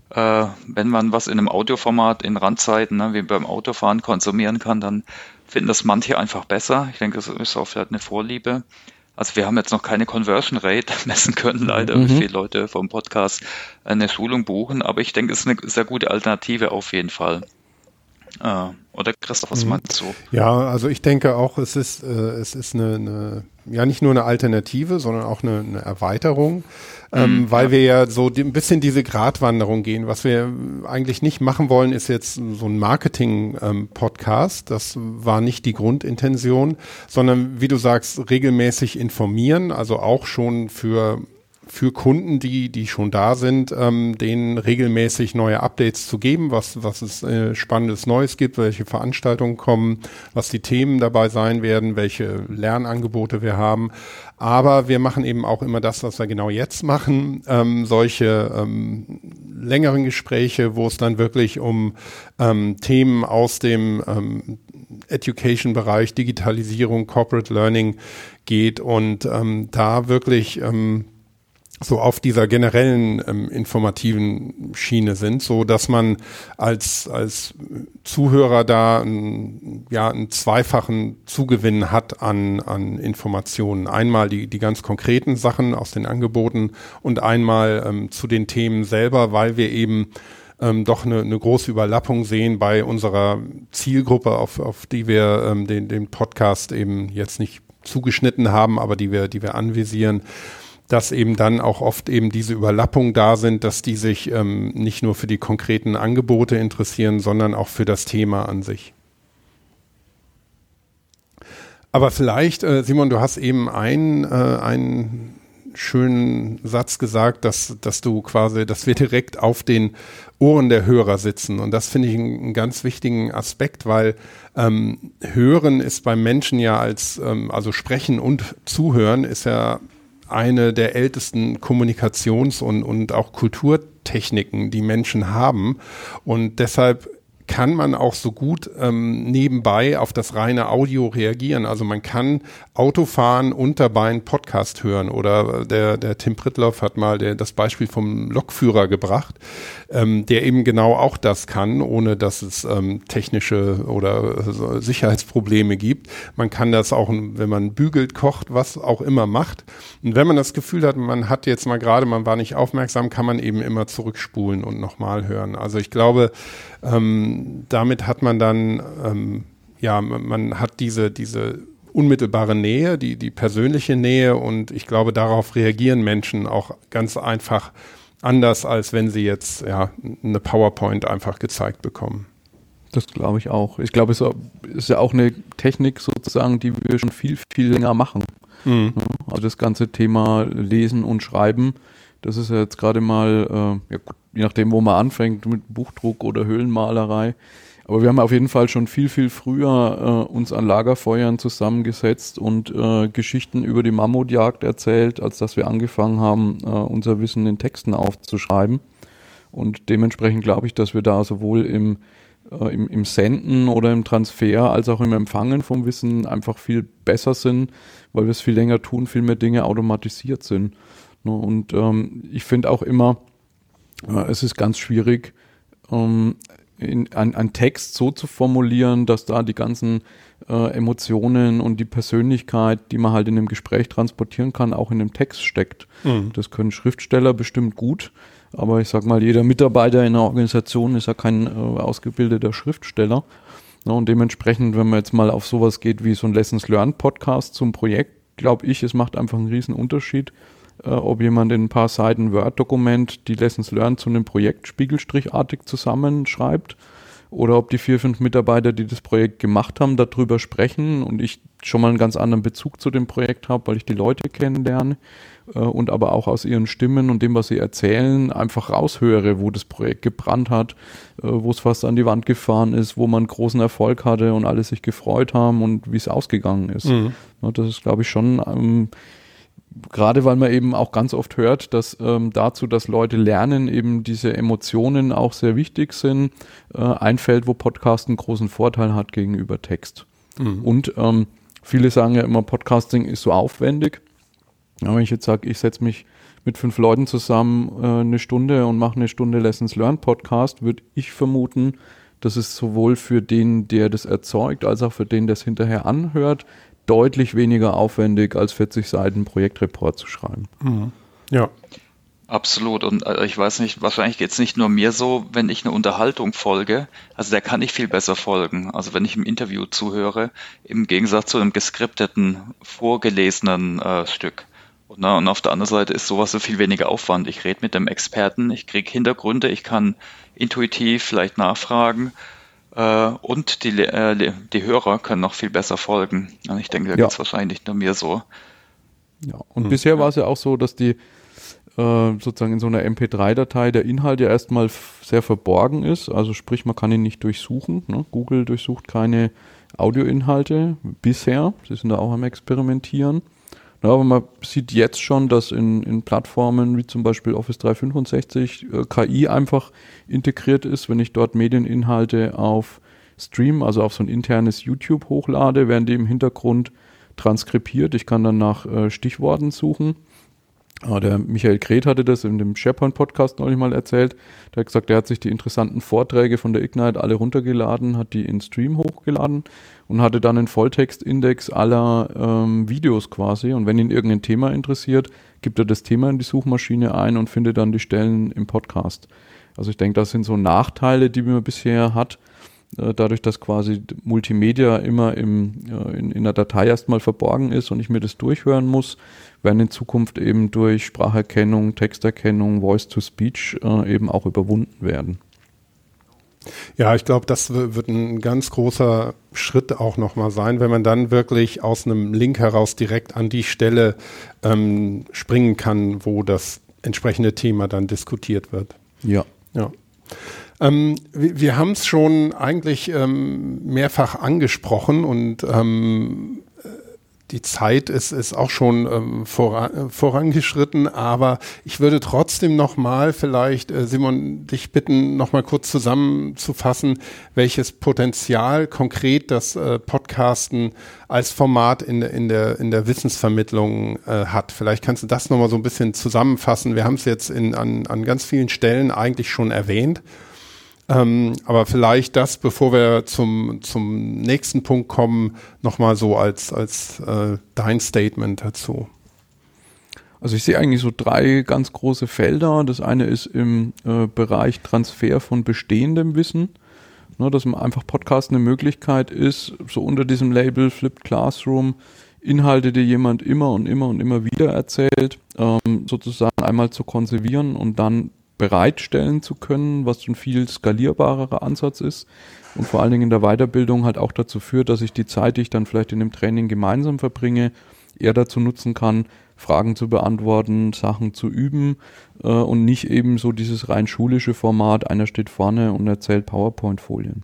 Äh, wenn man was in einem Audioformat in Randzeiten, ne, wie beim Autofahren konsumieren kann, dann finden das manche einfach besser. Ich denke, das ist auch vielleicht eine Vorliebe. Also wir haben jetzt noch keine Conversion Rate messen können, leider, mhm. wie viele Leute vom Podcast eine Schulung buchen, aber ich denke, es ist eine sehr gute Alternative auf jeden Fall. Äh, oder Christoph, was mhm. meinst du?
Ja, also ich denke auch, es ist, äh, es ist eine, eine, ja nicht nur eine Alternative, sondern auch eine, eine Erweiterung ähm, mhm, weil ja. wir ja so ein bisschen diese Gratwanderung gehen. Was wir eigentlich nicht machen wollen, ist jetzt so ein Marketing-Podcast. Ähm, das war nicht die Grundintention, sondern wie du sagst, regelmäßig informieren, also auch schon für für Kunden, die, die schon da sind, ähm, denen regelmäßig neue Updates zu geben, was, was es äh, Spannendes Neues gibt, welche Veranstaltungen kommen, was die Themen dabei sein werden, welche Lernangebote wir haben. Aber wir machen eben auch immer das, was wir genau jetzt machen, ähm, solche ähm, längeren Gespräche, wo es dann wirklich um ähm, Themen aus dem ähm, Education-Bereich, Digitalisierung, Corporate Learning geht und ähm, da wirklich ähm, so auf dieser generellen ähm, informativen Schiene sind, so dass man als als Zuhörer da ein, ja einen zweifachen Zugewinn hat an an Informationen. Einmal die die ganz konkreten Sachen aus den Angeboten und einmal ähm, zu den Themen selber, weil wir eben ähm, doch eine, eine große Überlappung sehen bei unserer Zielgruppe, auf, auf die wir ähm, den, den Podcast eben jetzt nicht zugeschnitten haben, aber die wir, die wir anvisieren dass eben dann auch oft eben diese Überlappungen da sind, dass die sich ähm, nicht nur für die konkreten Angebote interessieren, sondern auch für das Thema an sich. Aber vielleicht, äh, Simon, du hast eben einen, äh, einen schönen Satz gesagt, dass, dass du quasi, dass wir direkt auf den Ohren der Hörer sitzen. Und das finde ich einen, ganz wichtigen Aspekt, weil ähm, Hören ist beim Menschen ja als, ähm, also Sprechen und Zuhören ist ja eine der ältesten Kommunikations- und, und auch Kulturtechniken, die Menschen haben. Und deshalb kann man auch so gut ähm, nebenbei auf das reine Audio reagieren. Also man kann Auto fahren einen Podcast hören. Oder der, der Tim Pritloff hat mal der, das Beispiel vom Lokführer gebracht, ähm, der eben genau auch das kann, ohne dass es ähm, technische oder äh, Sicherheitsprobleme gibt. Man kann das auch, wenn man bügelt, kocht, was auch immer macht. Und wenn man das Gefühl hat, man hat jetzt mal gerade, man war nicht aufmerksam, kann man eben immer zurückspulen und nochmal hören. Also ich glaube, ähm, damit hat man dann, ähm, ja, man hat diese, diese unmittelbare Nähe, die, die persönliche Nähe und ich glaube, darauf reagieren Menschen auch ganz einfach anders, als wenn sie jetzt ja, eine PowerPoint einfach gezeigt bekommen.
Das glaube ich auch. Ich glaube, es ist ja auch eine Technik sozusagen, die wir schon viel, viel länger machen. Mhm. Also das ganze Thema Lesen und Schreiben Das ist ja jetzt gerade mal, äh, ja, je nachdem, wo man anfängt, mit Buchdruck oder Höhlenmalerei. Aber wir haben auf jeden Fall schon viel, viel früher äh, uns an Lagerfeuern zusammengesetzt und äh, Geschichten über die Mammutjagd erzählt, als dass wir angefangen haben, äh, unser Wissen in Texten aufzuschreiben. Und dementsprechend glaube ich, dass wir da sowohl im, äh, im, im Senden oder im Transfer als auch im Empfangen vom Wissen einfach viel besser sind, weil wir es viel länger tun, viel mehr Dinge automatisiert sind. Ne? Und ähm, ich finde auch immer, äh, es ist ganz schwierig, ähm, in, ein, ein Text so zu formulieren, dass da die ganzen äh, Emotionen und die Persönlichkeit, die man halt in einem Gespräch transportieren kann, auch in dem Text steckt. Mhm. Das können Schriftsteller bestimmt gut, aber ich sag mal, jeder Mitarbeiter in einer Organisation ist ja kein äh, ausgebildeter Schriftsteller. Ja, und dementsprechend, wenn man jetzt mal auf sowas geht wie so ein Lessons Learned Podcast zum Projekt, glaube ich, es macht einfach einen riesen Unterschied, äh, ob jemand in ein paar Seiten Word-Dokument die Lessons Learned zu einem Projekt spiegelstrichartig zusammenschreibt oder ob die vier, fünf Mitarbeiter, die das Projekt gemacht haben, darüber sprechen und ich schon mal einen ganz anderen Bezug zu dem Projekt habe, weil ich die Leute kennenlerne äh, und aber auch aus ihren Stimmen und dem, was sie erzählen, einfach raushöre, wo das Projekt gebrannt hat, äh, wo es fast an die Wand gefahren ist, wo man großen Erfolg hatte und alle sich gefreut haben und wie es ausgegangen ist. Mhm. Das ist, glaube ich, schon ähm, gerade weil man eben auch ganz oft hört, dass ähm, dazu, dass Leute lernen, eben diese Emotionen auch sehr wichtig sind, äh, ein Feld, wo Podcast einen großen Vorteil hat gegenüber Text. Mhm. Und ähm, viele sagen ja immer, Podcasting ist so aufwendig. Aber wenn ich jetzt sage, ich setze mich mit fünf Leuten zusammen äh, eine Stunde und mache eine Stunde Lessons Learned Podcast, würde ich vermuten, dass es sowohl für den, der das erzeugt, als auch für den, der es hinterher anhört, deutlich weniger aufwendig, als 40 Seiten Projektreport zu schreiben. Mhm.
Ja. Absolut. Und äh, ich weiß nicht, wahrscheinlich geht es nicht nur mir so, wenn ich eine Unterhaltung folge, also der kann ich viel besser folgen. Also wenn ich im Interview zuhöre, im Gegensatz zu einem geskripteten, vorgelesenen äh, Stück. Und, na, und auf der anderen Seite ist sowas so viel weniger Aufwand. Ich rede mit dem Experten, ich kriege Hintergründe, ich kann intuitiv vielleicht nachfragen und die, äh, die Hörer können noch viel besser folgen. Und ich denke, da ja. geht es wahrscheinlich nicht nur mir so.
Ja, und hm. bisher war es ja auch so, dass die äh, sozusagen in so einer MP3-Datei der Inhalt ja erstmal sehr verborgen ist. Also sprich, man kann ihn nicht durchsuchen. Ne? Google durchsucht keine Audioinhalte bisher. Sie sind da auch am Experimentieren. Ja, aber man sieht jetzt schon, dass in, in Plattformen wie zum Beispiel Office 365 äh, KI einfach integriert ist. Wenn ich dort Medieninhalte auf Stream, also auf so ein internes YouTube hochlade, werden die im Hintergrund transkribiert. Ich kann dann nach äh, Stichworten suchen Ah, der Michael Kret hatte das in dem SharePoint-Podcast neulich mal erzählt. Der hat gesagt, er hat sich die interessanten Vorträge von der Ignite alle runtergeladen, hat die in Stream hochgeladen und hatte dann einen Volltextindex aller ähm, Videos quasi. Und wenn ihn irgendein Thema interessiert, gibt er das Thema in die Suchmaschine ein und findet dann die Stellen im Podcast. Also ich denke, das sind so Nachteile, die man bisher hat. Äh, dadurch, dass quasi Multimedia immer im, äh, in, in der Datei erstmal verborgen ist und ich mir das durchhören muss, werden in Zukunft eben durch Spracherkennung, Texterkennung, Voice-to-Speech äh, eben auch überwunden werden.
Ja, ich glaube, das wird ein ganz großer Schritt auch nochmal sein, wenn man dann wirklich aus einem Link heraus direkt an die Stelle ähm, springen kann, wo das entsprechende Thema dann diskutiert wird.
Ja.
Ja. Ähm, wir, wir haben es schon eigentlich ähm, mehrfach angesprochen und ähm, die Zeit ist, ist auch schon ähm, voran, vorangeschritten, aber ich würde trotzdem nochmal vielleicht, äh, Simon, dich bitten, nochmal kurz zusammenzufassen, welches Potenzial konkret das äh, Podcasten als Format in, in, der, in der Wissensvermittlung äh, hat. Vielleicht kannst du das nochmal so ein bisschen zusammenfassen. Wir haben es jetzt in, an, an ganz vielen Stellen eigentlich schon erwähnt. Ähm, aber vielleicht das, bevor wir zum, zum nächsten Punkt kommen, nochmal so als, als äh, dein Statement dazu.
Also ich sehe eigentlich so drei ganz große Felder. Das eine ist im äh, Bereich Transfer von bestehendem Wissen, ne, dass man einfach Podcast eine Möglichkeit ist, so unter diesem Label Flipped Classroom Inhalte, die jemand immer und immer und immer wieder erzählt, ähm, sozusagen einmal zu konservieren und dann bereitstellen zu können, was ein viel skalierbarerer Ansatz ist und vor allen Dingen in der Weiterbildung halt auch dazu führt, dass ich die Zeit, die ich dann vielleicht in dem Training gemeinsam verbringe, eher dazu nutzen kann, Fragen zu beantworten, Sachen zu üben äh, und nicht eben so dieses rein schulische Format, einer steht vorne und erzählt PowerPoint-Folien.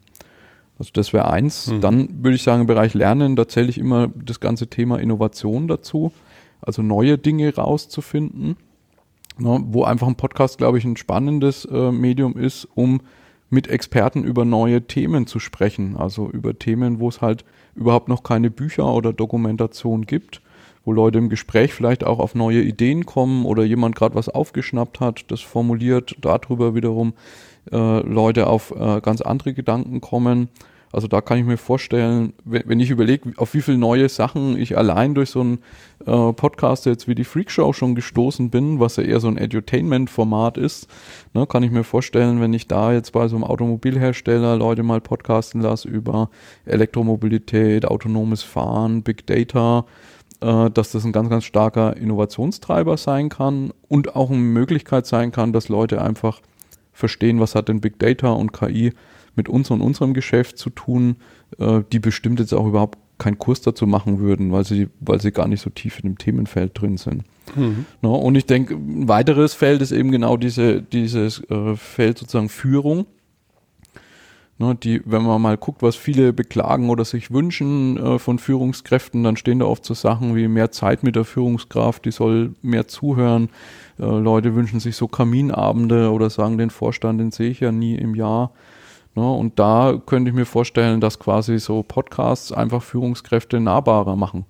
Also das wäre eins. Mhm. Dann würde ich sagen, im Bereich Lernen, da zähle ich immer das ganze Thema Innovation dazu, also neue Dinge rauszufinden, ne, wo einfach ein Podcast, glaube ich, ein spannendes äh, Medium ist, um mit Experten über neue Themen zu sprechen, also über Themen, wo es halt überhaupt noch keine Bücher oder Dokumentation gibt wo Leute im Gespräch vielleicht auch auf neue Ideen kommen oder jemand gerade was aufgeschnappt hat, das formuliert, darüber wiederum äh, Leute auf äh, ganz andere Gedanken kommen. Also da kann ich mir vorstellen, wenn, ich überlege, auf wie viele neue Sachen ich allein durch so einen äh, Podcast jetzt wie die Freakshow schon gestoßen bin, was ja eher so ein Edutainment-Format ist, ne, kann ich mir vorstellen, wenn ich da jetzt bei so einem Automobilhersteller Leute mal podcasten lasse über Elektromobilität, autonomes Fahren, Big Data, äh, dass das ein ganz, ganz starker Innovationstreiber sein kann und auch eine Möglichkeit sein kann, dass Leute einfach verstehen, was hat denn Big Data und KI mit uns und unserem Geschäft zu tun, äh, die bestimmt jetzt auch überhaupt keinen Kurs dazu machen würden, weil sie, weil sie gar nicht so tief in dem Themenfeld drin sind. Mhm. No, und ich denke, ein weiteres Feld ist eben genau diese, dieses äh, Feld sozusagen Führung. Ne, die, wenn man mal guckt, was viele beklagen oder sich wünschen äh, von Führungskräften, dann stehen da oft so Sachen wie mehr Zeit mit der Führungskraft, die soll mehr zuhören. Äh, Leute wünschen sich so Kaminabende oder sagen den Vorstand, den sehe ich ja nie im Jahr. Ne, und da könnte ich mir vorstellen, dass quasi so Podcasts einfach Führungskräfte nahbarer machen.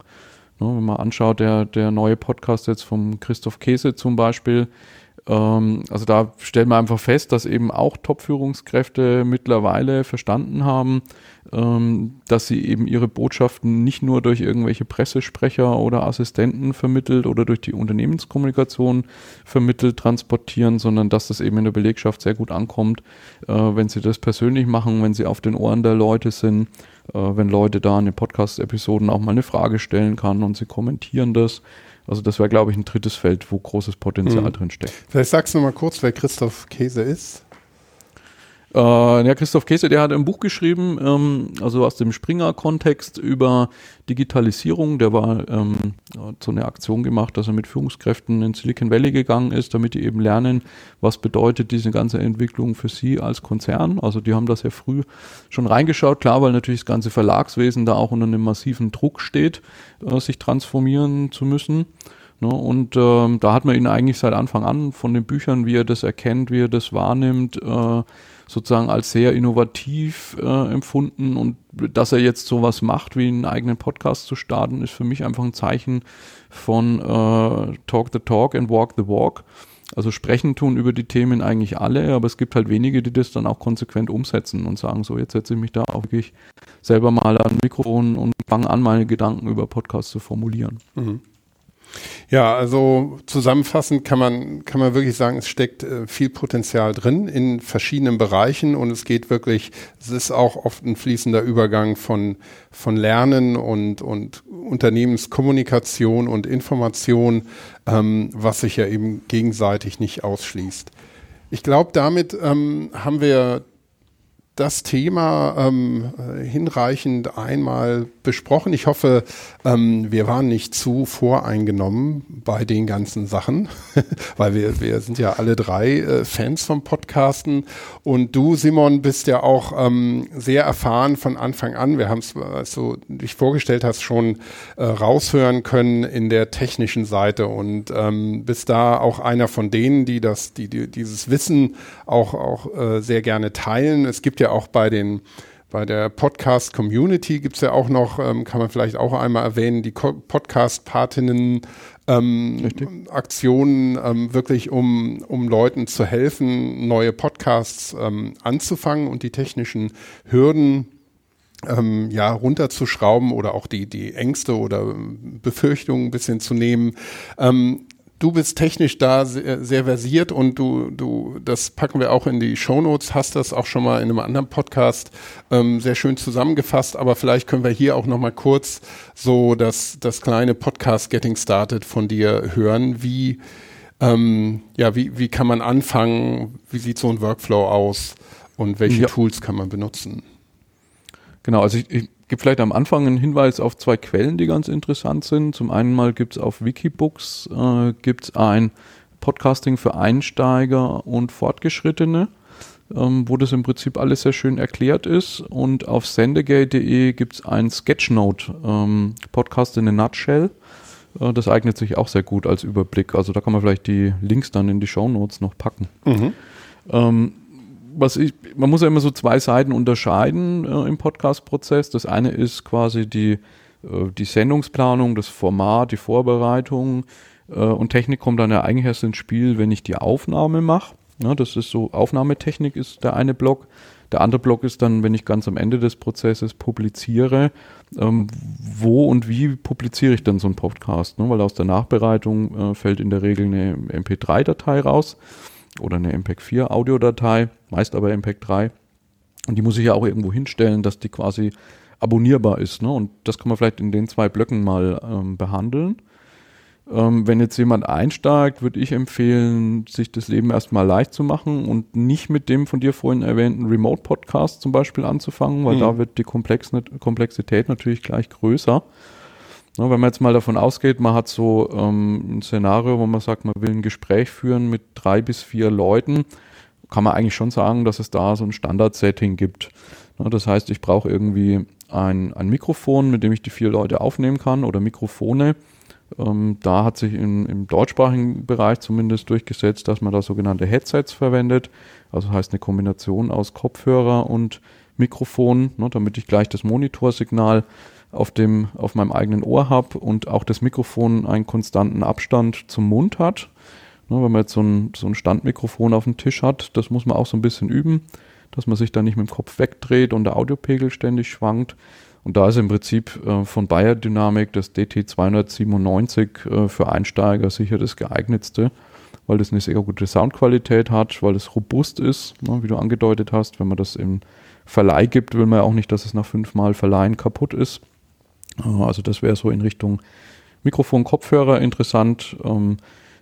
Ne, wenn man anschaut, der, der neue Podcast jetzt vom Christoph Käse zum Beispiel, also da stellt man einfach fest, dass eben auch Top-Führungskräfte mittlerweile verstanden haben, ähm, dass sie eben ihre Botschaften nicht nur durch irgendwelche Pressesprecher oder Assistenten vermittelt oder durch die Unternehmenskommunikation vermittelt transportieren, sondern dass das eben in der Belegschaft sehr gut ankommt, äh, wenn sie das persönlich machen, wenn sie auf den Ohren der Leute sind, äh, wenn Leute da in den Podcast-Episoden auch mal eine Frage stellen kann und sie kommentieren das. Also das wäre, glaube ich, ein drittes Feld, wo großes Potenzial mhm. drin steckt.
Vielleicht sagst du mal kurz, wer Christoph Käse ist.
Äh, ja, Christoph Käse, der hat ein Buch geschrieben, ähm, also aus dem Springer-Kontext über Digitalisierung. Der war ähm, hat so eine Aktion gemacht, dass er mit Führungskräften in Silicon Valley gegangen ist, damit die eben lernen, was bedeutet diese ganze Entwicklung für sie als Konzern. Also die haben da sehr früh schon reingeschaut, klar, weil natürlich das ganze Verlagswesen da auch unter einem massiven Druck steht, äh, sich transformieren zu müssen. Ne, und ähm, da hat man ihn eigentlich seit Anfang an von den Büchern, wie er das erkennt, wie er das wahrnimmt, äh, sozusagen als sehr innovativ äh, empfunden und dass er jetzt sowas macht, wie einen eigenen Podcast zu starten, ist für mich einfach ein Zeichen von äh, Talk the Talk and Walk the Walk. Also sprechen tun über die Themen eigentlich alle, aber es gibt halt wenige, die das dann auch konsequent umsetzen und sagen, so jetzt setze ich mich da auch wirklich selber mal an Mikrofon und fange an, meine Gedanken über Podcasts zu formulieren. Mhm.
Ja, also zusammenfassend kann man, kann man wirklich sagen, es steckt äh, viel Potenzial drin in verschiedenen Bereichen und es geht wirklich, es ist auch oft ein fließender Übergang von, von Lernen und, und Unternehmenskommunikation und Information, ähm, was sich ja eben gegenseitig nicht ausschließt. Ich glaube, damit ähm, haben wir das Thema ähm, hinreichend einmal besprochen. Ich hoffe, ähm, wir waren nicht zu voreingenommen bei den ganzen Sachen, weil wir, wir sind ja alle drei äh, Fans vom Podcasten und du, Simon, bist ja auch ähm, sehr erfahren von Anfang an. Wir haben es, als du dich vorgestellt hast, schon äh, raushören können in der technischen Seite und ähm, bist da auch einer von denen, die das, die, die dieses Wissen auch, auch äh, sehr gerne teilen. Es gibt ja auch bei den bei der Podcast-Community gibt es ja auch noch, ähm, kann man vielleicht auch einmal erwähnen, die Podcast-Patinnen ähm, Aktionen ähm, wirklich, um, um Leuten zu helfen, neue Podcasts ähm, anzufangen und die technischen Hürden ähm, ja, runterzuschrauben oder auch die, die Ängste oder Befürchtungen ein bisschen zu nehmen. Ähm, du bist technisch da sehr, sehr, versiert und du, du, das packen wir auch in die Shownotes, hast das auch schon mal in einem anderen Podcast ähm, sehr schön zusammengefasst, aber vielleicht können wir hier auch noch mal kurz so das, das kleine Podcast Getting Started von dir hören. Wie, ähm, ja, wie, wie kann man anfangen? Wie sieht so ein Workflow aus? Und welche ja. Tools kann man benutzen?
Genau, also ich, ich gibt vielleicht am Anfang einen Hinweis auf zwei Quellen, die ganz interessant sind. Zum einen mal gibt es auf Wikibooks äh, gibt's ein Podcasting für Einsteiger und Fortgeschrittene, ähm, wo das im Prinzip alles sehr schön erklärt ist. Und auf sendegate.de gibt es ein Sketchnote ähm, Podcast in a Nutshell. Äh, das eignet sich auch sehr gut als Überblick. Also da kann man vielleicht die Links dann in die Show Notes noch packen. Mhm. Ähm, was ich, man muss ja immer so zwei Seiten unterscheiden äh, im Podcast-Prozess. Das eine ist quasi die, äh, die Sendungsplanung, das Format, die Vorbereitung äh, und Technik kommt dann ja eigentlich erst ins Spiel, wenn ich die Aufnahme mache. Ja, das ist so, Aufnahmetechnik ist der eine Block. Der andere Block ist dann, wenn ich ganz am Ende des Prozesses publiziere, ähm, wo und wie publiziere ich dann so einen Podcast? Ne? Weil aus der Nachbereitung äh, fällt in der Regel eine MP3-Datei raus oder eine MPEG-4-Audiodatei, meist aber MPEG-3. Und die muss ich ja auch irgendwo hinstellen, dass die quasi abonnierbar ist. Ne? Und das kann man vielleicht in den zwei Blöcken mal ähm, behandeln. Ähm, wenn jetzt jemand einsteigt, würde ich empfehlen, sich das Leben erstmal leicht zu machen und nicht mit dem von dir vorhin erwähnten Remote-Podcast zum Beispiel anzufangen, weil mhm. da wird die Komplex Komplexität natürlich gleich größer. Na, wenn man jetzt mal davon ausgeht, man hat so ähm, ein Szenario, wo man sagt, man will ein Gespräch führen mit drei bis vier Leuten, kann man eigentlich schon sagen, dass es da so ein Standard-Setting gibt. Na, das heißt, ich brauche irgendwie ein, ein Mikrofon, mit dem ich die vier Leute aufnehmen kann oder Mikrofone ähm, da hat sich in, im deutschsprachigen Bereich zumindest durchgesetzt, dass man da sogenannte Headsets verwendet. Also heißt eine Kombination aus Kopfhörer und Mikrofon, ne, damit ich gleich das Monitorsignal auf dem, auf meinem eigenen Ohr habe und auch das Mikrofon einen konstanten Abstand zum Mund hat. Ne, wenn man jetzt so ein, so ein Standmikrofon auf dem Tisch hat, das muss man auch so ein bisschen üben, dass man sich da nicht mit dem Kopf wegdreht und der Audiopegel ständig schwankt. Und da ist im Prinzip äh, von Bayer Dynamic das DT297 äh, für Einsteiger sicher das geeignetste, weil das eine sehr gute Soundqualität hat, weil es robust ist, ne, wie du angedeutet hast. Wenn man das im Verleih gibt, will man ja auch nicht, dass es nach fünfmal Verleihen kaputt ist. Also das wäre so in Richtung Mikrofon, Kopfhörer interessant. Ähm,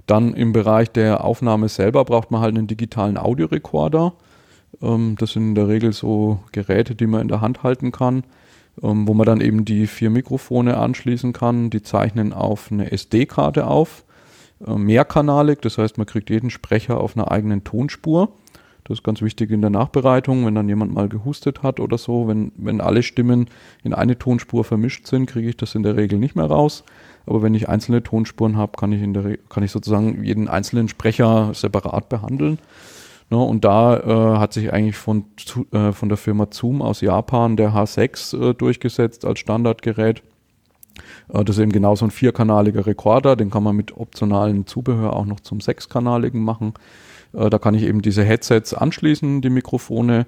dann im Bereich der Aufnahme selber braucht man halt einen digitalen Audiorekorder. Ähm, das sind in der Regel so Geräte, die man in der Hand halten kann ähm, wo man dann eben die vier Mikrofone anschließen kann. Die zeichnen auf eine SD-Karte auf, äh, mehrkanalig, das heißt, man kriegt jeden Sprecher auf einer eigenen Tonspur. Das ist ganz wichtig in der Nachbereitung, wenn dann jemand mal gehustet hat oder so. Wenn, wenn alle Stimmen in eine Tonspur vermischt sind, kriege ich das in der Regel nicht mehr raus. Aber wenn ich einzelne Tonspuren habe, kann ich, in der, kann ich sozusagen jeden einzelnen Sprecher separat behandeln. Ne, und da äh, hat sich eigentlich von, äh, von der Firma Zoom aus Japan der H6 äh, durchgesetzt als Standardgerät. Äh, das ist eben genauso ein vierkanaliger Rekorder, den kann man mit optionalen Zubehör auch noch zum sechskanaligen machen. Äh, da kann ich eben diese Headsets anschließen, die Mikrofone.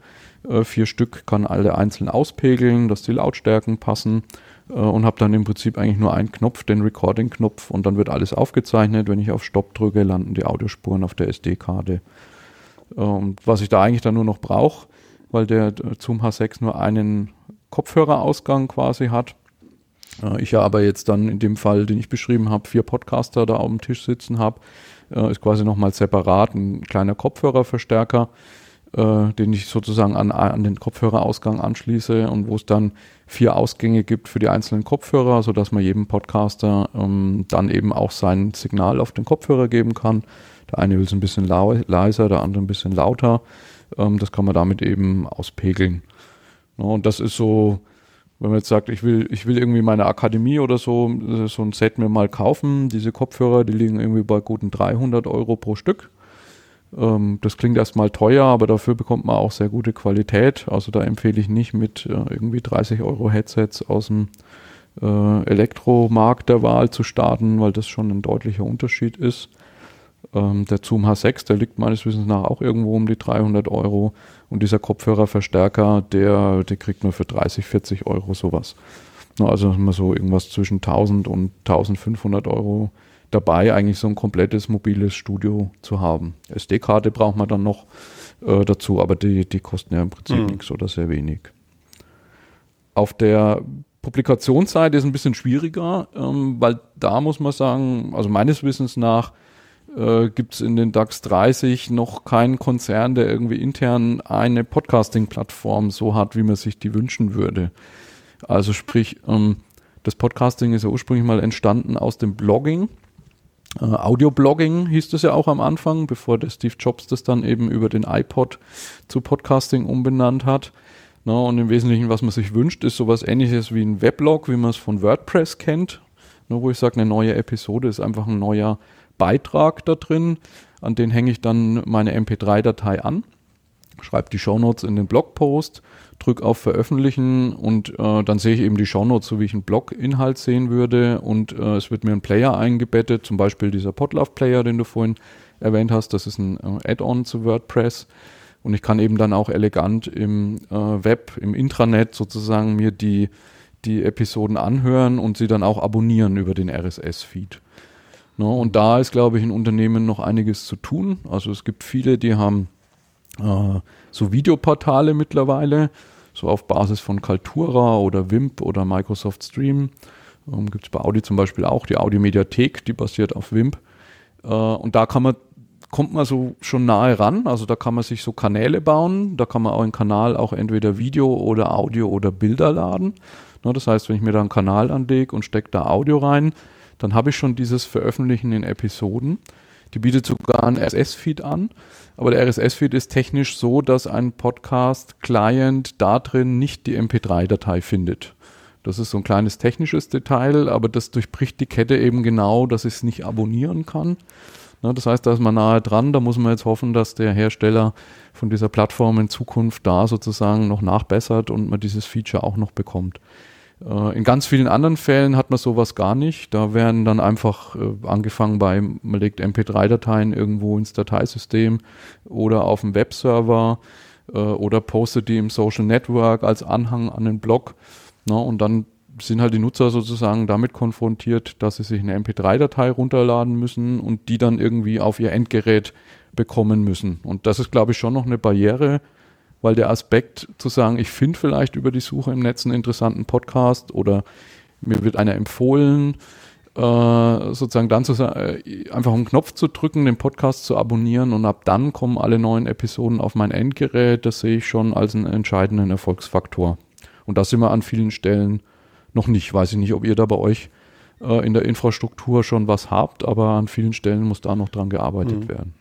Äh, vier Stück kann alle einzeln auspegeln, dass die Lautstärken passen und habe dann im Prinzip eigentlich nur einen Knopf, den Recording-Knopf und dann wird alles aufgezeichnet. Wenn ich auf Stopp drücke, landen die Audiospuren auf der SD-Karte. Und was ich da eigentlich dann nur noch brauche, weil der Zoom H6 nur einen Kopfhörerausgang quasi hat. Äh, ich ja aber jetzt dann in dem Fall, den ich beschrieben habe, vier Podcaster da auf dem Tisch sitzen habe, äh, ist quasi nochmal separat ein kleiner Kopfhörerverstärker, äh, den ich sozusagen an, an den Kopfhörerausgang anschließe und wo es dann vier Ausgänge gibt für die einzelnen Kopfhörer, sodass man jedem Podcaster ähm, dann eben auch sein Signal auf den Kopfhörer geben kann. Der eine will es ein bisschen leiser, der andere ein bisschen lauter. Ähm, das kann man damit eben auspegeln. Ja, und das ist so, wenn man jetzt sagt, ich will, ich will irgendwie meine Akademie oder so, so ein Set mir mal kaufen. Diese Kopfhörer, die liegen irgendwie bei guten 300 Euro pro Stück. Ähm, das klingt erstmal teuer, aber dafür bekommt man auch sehr gute Qualität. Also da empfehle ich nicht mit äh, irgendwie 30 Euro Headsets aus dem äh, Elektromarkt der Wahl zu starten, weil das schon ein deutlicher Unterschied ist. Ähm, der Zoom H6, der liegt meines Wissens nach auch irgendwo um die 300 Euro. Und dieser Kopfhörerverstärker, der, der kriegt man für 30, 40 Euro sowas. Also immer so irgendwas zwischen 1000 und 1500 Euro dabei, eigentlich so ein komplettes mobiles Studio zu haben. SD-Karte braucht man dann noch äh, dazu, aber die, die kosten ja im Prinzip mhm. nichts oder sehr wenig. Auf der Publikationsseite ist ein bisschen schwieriger, ähm, weil da muss man sagen, also meines Wissens nach äh, gibt es in den DAX 30 noch keinen Konzern, der irgendwie intern eine Podcasting-Plattform so hat, wie man sich die wünschen würde. Also sprich, ähm, das Podcasting ist ja ursprünglich mal entstanden aus dem Blogging. Äh, Audio-Blogging hieß das ja auch am Anfang, bevor der Steve Jobs das dann eben über den iPod zu Podcasting umbenannt hat. Na, und im Wesentlichen, was man sich wünscht, ist sowas ähnliches wie ein Weblog, wie man es von WordPress kennt. Na, wo ich sage, eine neue Episode ist einfach ein neuer Beitrag da drin. An den hänge ich dann meine MP3-Datei an, schreibe die Shownotes in den Blogpost, drücke auf Veröffentlichen und äh, dann sehe ich eben die Shownotes, so wie ich einen Blog-Inhalt sehen würde und äh, es wird mir ein Player eingebettet, zum Beispiel dieser Podlove-Player, den du vorhin erwähnt hast, das ist ein äh, Add-on zu WordPress und ich kann eben dann auch elegant im äh, Web, im Intranet sozusagen mir die, die Episoden anhören und sie dann auch abonnieren über den RSS-Feed. Ne, und da ist, glaube ich, in Unternehmen noch einiges zu tun. Also es gibt viele, die haben äh, so Videoportale mittlerweile, so auf Basis von Kaltura oder Wimp oder Microsoft Stream. Ähm, gibt es bei Audi zum Beispiel auch die Audi-Mediathek, die basiert auf Wimp. Äh, und da kann man kommt man so schon nahe ran. Also da kann man sich so Kanäle bauen. Da kann man auch einen Kanal auch entweder Video oder Audio oder Bilder laden. Ne, das heißt, wenn ich mir da einen Kanal anlege und stecke da Audio rein, dann habe ich schon dieses Veröffentlichen in Episoden. Die bietet sogar einen RSS-Feed an. Aber der RSS-Feed ist technisch so, dass ein Podcast-Client da drin nicht die MP3-Datei findet. Das ist so ein kleines technisches Detail, aber das durchbricht die Kette eben genau, dass ich es nicht abonnieren kann. Ne, das heißt, da ist man nahe dran. Da muss man jetzt hoffen, dass der Hersteller von dieser Plattform in Zukunft da sozusagen noch nachbessert und man dieses Feature auch noch bekommt. Äh, in ganz vielen anderen Fällen hat man sowas gar nicht. Da werden dann einfach äh, angefangen bei, man legt MP3-Dateien irgendwo ins Dateisystem oder auf dem Webserver äh, oder postet die im Social Network als Anhang an den Blog. Ne, und dann sind halt die Nutzer sozusagen damit konfrontiert, dass sie sich eine MP3-Datei runterladen müssen und die dann irgendwie auf ihr Endgerät bekommen müssen. Und das ist, glaube ich, schon noch eine Barriere, weil der Aspekt zu sagen, ich finde vielleicht über die Suche im Netz einen interessanten Podcast oder mir wird einer empfohlen, äh, sozusagen dann zu sagen, äh, einfach einen Knopf zu drücken, den Podcast zu abonnieren und ab dann kommen alle neuen Episoden auf mein Endgerät. Das sehe ich schon als einen entscheidenden Erfolgsfaktor. Und da sind wir an vielen Stellen noch nicht. Weiß ich nicht, ob ihr da bei euch äh, in der Infrastruktur schon was habt, aber an vielen Stellen muss da noch dran gearbeitet mhm. werden.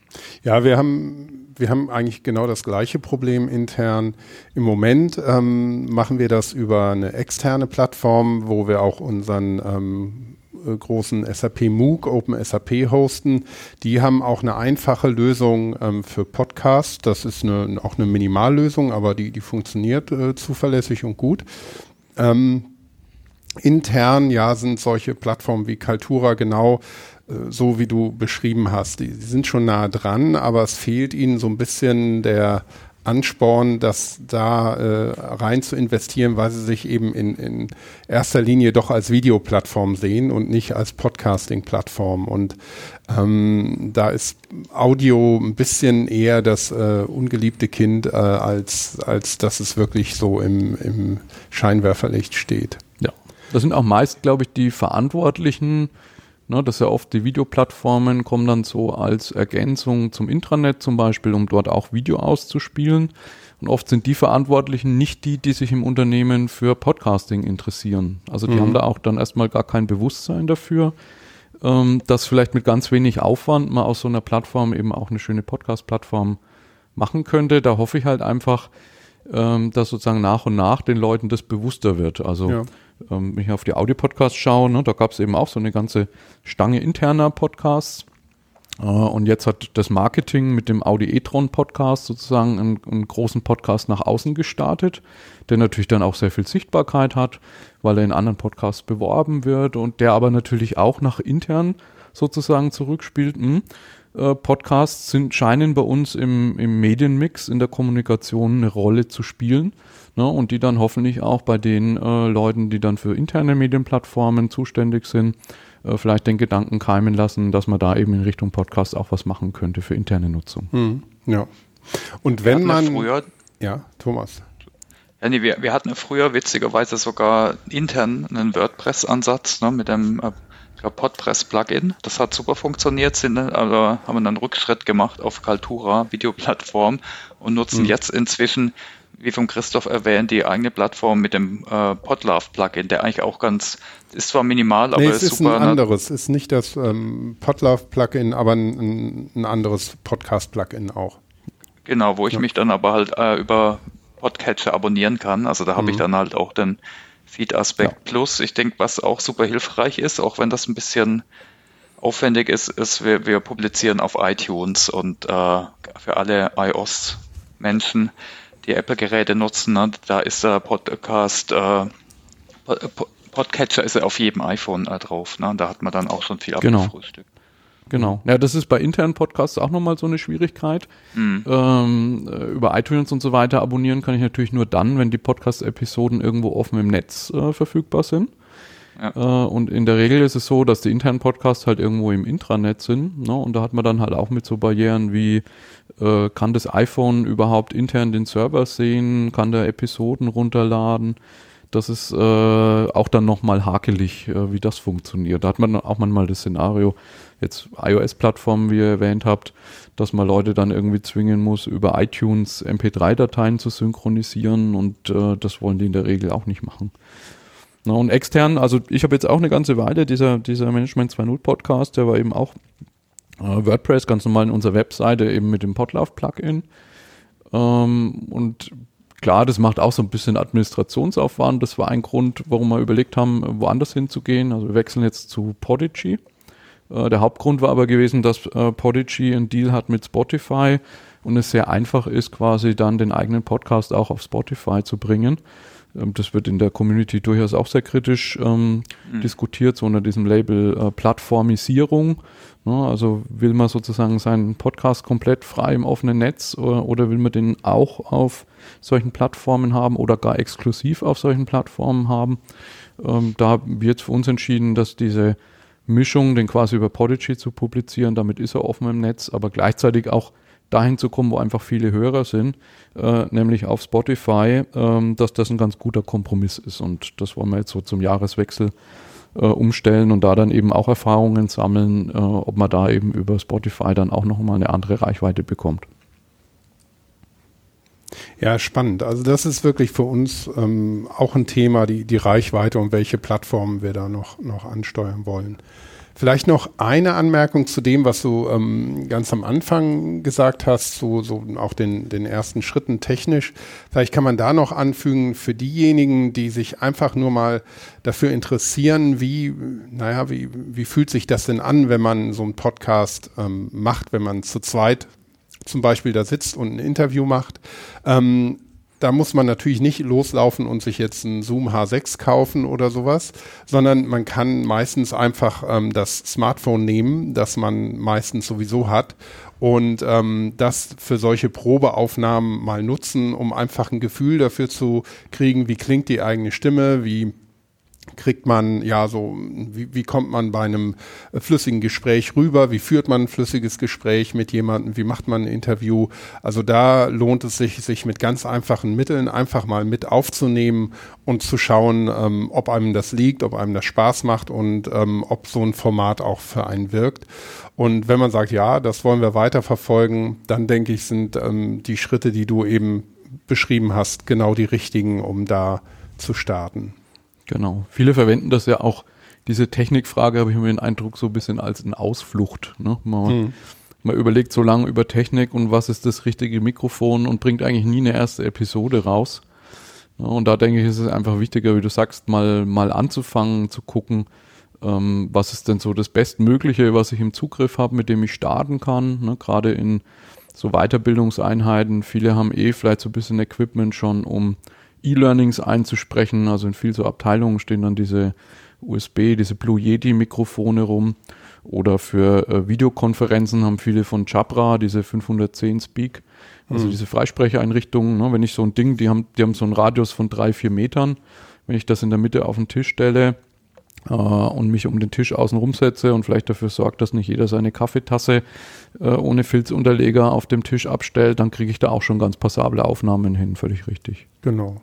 Ja, wir haben, wir haben eigentlich genau das gleiche Problem intern. Im Moment ähm, machen wir das über eine externe Plattform, wo wir auch unseren ähm, äh, großen SAP MOOC, Open SAP hosten. Die haben auch eine einfache Lösung ähm, für Podcasts. Das ist eine, auch eine Minimallösung, aber die, die funktioniert äh, zuverlässig und gut. Ähm, intern, ja, sind solche Plattformen wie Kaltura genau äh, so, wie du beschrieben hast. Die, die sind schon nah dran, aber es fehlt ihnen so ein bisschen der Ansporn, das da äh, rein zu investieren, weil sie sich eben in, in erster Linie doch als Videoplattform sehen und nicht als Podcasting-Plattform. Und ähm, da ist Audio ein bisschen eher das äh, ungeliebte Kind, äh, als, als dass es wirklich so im, im Scheinwerferlicht steht.
Das sind auch meist, glaube ich, die Verantwortlichen. Ne, das ist ja oft die Videoplattformen kommen dann so als Ergänzung zum Intranet zum Beispiel, um dort auch Video auszuspielen. Und oft sind die Verantwortlichen nicht die, die sich im Unternehmen für Podcasting interessieren. Also die mhm. haben da auch dann erstmal gar kein Bewusstsein dafür, ähm, dass vielleicht mit ganz wenig Aufwand man aus so einer Plattform eben auch eine schöne Podcast-Plattform machen könnte. Da hoffe ich halt einfach, ähm, dass sozusagen nach und nach den Leuten das bewusster wird. Also ja ähm, wenn ich auf die Audio-Podcasts schaue, ne, da gab es eben auch so eine ganze Stange interner Podcasts. Äh, und jetzt hat das Marketing mit dem Audi e-tron Podcast sozusagen einen, einen, großen Podcast nach außen gestartet, der natürlich dann auch sehr viel Sichtbarkeit hat, weil er in anderen Podcasts beworben wird und der aber natürlich auch nach intern sozusagen zurückspielt. Hm, äh, Podcasts sind, scheinen bei uns im, im Medienmix, in der Kommunikation eine Rolle zu spielen. Ne, und die dann hoffentlich auch bei den äh, Leuten, die dann für interne Medienplattformen zuständig sind, äh, vielleicht den Gedanken keimen lassen, dass man da eben in Richtung Podcast auch was machen könnte für interne Nutzung.
Hm, ja. Und wenn man. Früher, ja, Thomas.
Ja, nee, wir, wir hatten früher witzigerweise sogar intern einen WordPress-Ansatz ne, mit einem äh, Podpress-Plugin. Das hat super funktioniert, sind, aber haben dann einen Rückschritt gemacht auf Kaltura, Videoplattform und nutzen hm. jetzt inzwischen wie von Christoph erwähnt, die eigene Plattform mit dem äh, Podlove-Plugin, der eigentlich auch ganz, ist zwar minimal, aber
nee,
ist,
ist
super.
ein anderes, ist nicht das ähm, Podlove-Plugin, aber ein, ein anderes Podcast-Plugin auch.
Genau, wo ich ja. mich dann aber halt äh, über Podcatcher abonnieren kann. Also da habe mhm. ich dann halt auch den Feed-Aspekt ja. plus. Ich denke, was auch super hilfreich ist, auch wenn das ein bisschen aufwendig ist, ist, wir, wir publizieren auf iTunes und äh, für alle iOS-Menschen, die Apple-Geräte nutzen, ne, da ist der Podcast, äh, Podcatcher ist auf jedem iPhone äh, drauf. Ne? Da hat man dann auch schon viel
genau. abgefrühstückt. Genau. Ja, das ist bei internen Podcasts auch nochmal so eine Schwierigkeit. Mhm. Ähm, äh, über iTunes und so weiter abonnieren kann ich natürlich nur dann, wenn die Podcast-Episoden irgendwo offen im Netz äh, verfügbar sind. Ja. Äh, und in der Regel ist es so, dass die internen Podcasts halt irgendwo im Intranet sind. Ne? Und da hat man dann halt auch mit so Barrieren wie, äh, kann das iPhone überhaupt intern den Server sehen, kann der Episoden runterladen. Das ist äh, auch dann nochmal hakelig, äh, wie das funktioniert. Da hat man auch manchmal das Szenario, jetzt iOS-Plattformen, wie ihr erwähnt habt, dass man Leute dann irgendwie zwingen muss, über iTunes MP3-Dateien zu synchronisieren und äh, das wollen die in der Regel auch nicht machen. Na, und extern, also ich habe jetzt auch eine ganze Weile, dieser, dieser Management 2.0 Podcast, der war eben auch äh, WordPress ganz normal in unserer Webseite eben mit dem Podlove-Plugin. Ähm, und klar, das macht auch so ein bisschen Administrationsaufwand. Das war ein Grund, warum wir überlegt haben, woanders hinzugehen. Also wir wechseln jetzt zu Podigy. Äh, der Hauptgrund war aber gewesen, dass äh, Podigy einen Deal hat mit Spotify und es sehr einfach ist, quasi dann den eigenen Podcast auch auf Spotify zu bringen. Ähm, das wird in der Community durchaus auch sehr kritisch ähm, mhm. diskutiert, so unter diesem Label äh, Plattformisierung. Ne? Also will man sozusagen seinen Podcast komplett frei im offenen Netz oder, oder will man den auch auf solchen Plattformen haben oder gar exklusiv auf solchen Plattformen haben? Ähm, da haben wir jetzt für uns entschieden, dass diese Mischung, den quasi über Podigy zu publizieren, damit ist er offen im Netz, aber gleichzeitig auch dahin zu kommen, wo einfach viele Hörer sind, äh, nämlich auf Spotify, äh, dass das ein ganz guter Kompromiss ist. Und das wollen wir jetzt so zum Jahreswechsel äh, umstellen und da dann eben auch Erfahrungen sammeln, äh, ob man da eben über Spotify dann auch nochmal eine andere Reichweite bekommt.
Ja, spannend. Also das ist wirklich für uns ähm, auch ein Thema, die, die Reichweite und welche Plattformen wir da noch, noch ansteuern wollen. Vielleicht noch eine Anmerkung zu dem, was du ähm, ganz am Anfang gesagt hast, so, so auch den, den ersten Schritten technisch. Vielleicht kann man da noch anfügen, für diejenigen, die sich einfach nur mal dafür interessieren, wie, naja, wie, wie fühlt sich das denn an, wenn man so einen Podcast ähm, macht, wenn man zu zweit zum Beispiel da sitzt und ein Interview macht. Ähm, da muss man natürlich nicht loslaufen und sich jetzt einen Zoom H6 kaufen oder sowas, sondern man kann meistens einfach ähm, das Smartphone nehmen, das man meistens sowieso hat und ähm, das für solche Probeaufnahmen mal nutzen, um einfach ein Gefühl dafür zu kriegen, wie klingt die eigene Stimme, wie kriegt man ja so, wie, wie kommt man bei einem äh, flüssigen Gespräch rüber, wie führt man ein flüssiges Gespräch mit jemandem, wie macht man ein Interview. Also da lohnt es sich, sich mit ganz einfachen Mitteln einfach mal mit aufzunehmen und zu schauen, ähm, ob einem das liegt, ob einem das Spaß macht und ähm, ob so ein Format auch für einen wirkt. Und wenn man sagt, ja, das wollen wir weiterverfolgen, dann denke ich, sind ähm, die Schritte, die du eben beschrieben hast, genau die richtigen, um da zu starten.
Genau. Viele verwenden das ja auch, diese Technikfrage habe ich mir den Eindruck so ein bisschen als eine Ausflucht. Ne? Man, hm. man überlegt so lange über Technik und was ist das richtige Mikrofon und bringt eigentlich nie eine erste Episode raus. Und da denke ich, ist es einfach wichtiger, wie du sagst, mal, mal anzufangen, zu gucken, ähm, was ist denn so das Bestmögliche, was ich im Zugriff habe, mit dem ich starten kann. Ne? Gerade in so Weiterbildungseinheiten. Viele haben eh vielleicht so ein bisschen Equipment schon, um E-Learnings einzusprechen. Also in vielen so Abteilungen stehen dann diese USB, diese Blue Yeti Mikrofone rum. Oder für äh, Videokonferenzen haben viele von Jabra diese 510 Speak, also mhm. diese Freisprecheinrichtungen. Ne? Wenn ich so ein Ding, die haben, die haben so einen Radius von drei, vier Metern. Wenn ich das in der Mitte auf den Tisch stelle, äh, und mich um den Tisch außen rumsetze und vielleicht dafür sorgt, dass nicht jeder seine Kaffeetasse äh, ohne Filzunterleger auf dem Tisch abstellt, dann kriege ich da auch schon ganz passable Aufnahmen hin, völlig richtig.
Genau.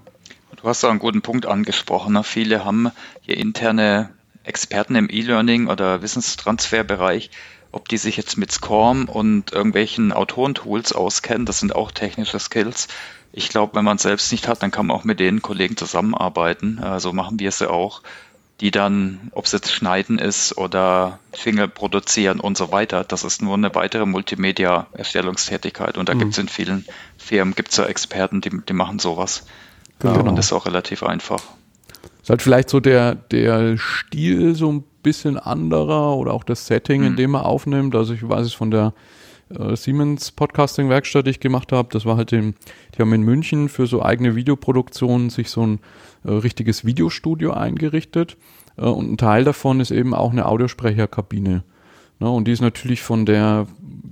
Du hast da einen guten Punkt angesprochen. Ne? Viele haben hier interne Experten im E-Learning oder Wissenstransferbereich, ob die sich jetzt mit SCORM und irgendwelchen Autorentools auskennen, das sind auch technische Skills. ich glaube, wenn man es selbst nicht hat, dann kann man auch mit den Kollegen zusammenarbeiten. So also machen wir es ja auch, die dann, ob es jetzt Schneiden ist oder Finger produzieren und so weiter, das ist nur eine weitere Multimedia-Erstellungstätigkeit. Und da mhm. gibt es in vielen Firmen, gibt es ja Experten, die, die machen sowas. Genau. Und das ist auch relativ einfach.
Ist halt vielleicht so der, der Stil so ein bisschen anderer oder auch das Setting, mhm. in dem er aufnimmt. Also ich weiß es von der äh, Siemens Podcasting Werkstatt, die ich gemacht habe. Das war halt in, die haben in München für so eigene Videoproduktionen sich so ein äh, richtiges Videostudio eingerichtet. Äh, und ein Teil davon ist eben auch eine Audiosprecherkabine. Ne, und die ist natürlich von der,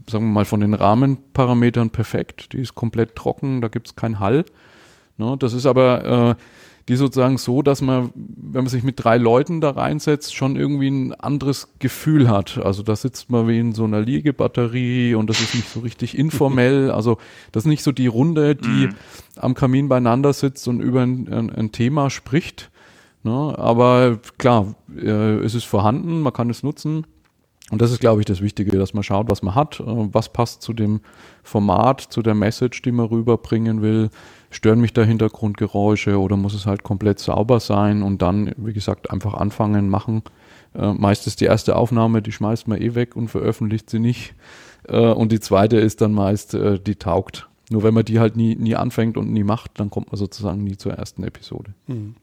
sagen wir mal, von den Rahmenparametern perfekt. Die ist komplett trocken, da gibt es keinen Hall. Ne, das ist aber äh, die sozusagen so, dass man, wenn man sich mit drei Leuten da reinsetzt, schon irgendwie ein anderes Gefühl hat. Also da sitzt man wie in so einer Liegebatterie und das ist nicht so richtig informell. Also das ist nicht so die Runde, die mhm. am Kamin beieinander sitzt und über ein, ein, ein Thema spricht. Ne? Aber klar, äh, es ist vorhanden, man kann es nutzen. Und das ist, glaube ich, das Wichtige, dass man schaut, was man hat, äh, was passt zu dem Format, zu der Message, die man rüberbringen will stören mich da Hintergrundgeräusche oder muss es halt komplett sauber sein und dann, wie gesagt, einfach anfangen, machen. Äh, meist ist die erste Aufnahme, die schmeißt man eh weg und veröffentlicht sie nicht. Äh, und die zweite ist dann meist, äh, die taugt. Nur wenn man die halt nie, nie anfängt und nie macht, dann kommt man sozusagen nie zur ersten Episode.
Mhm.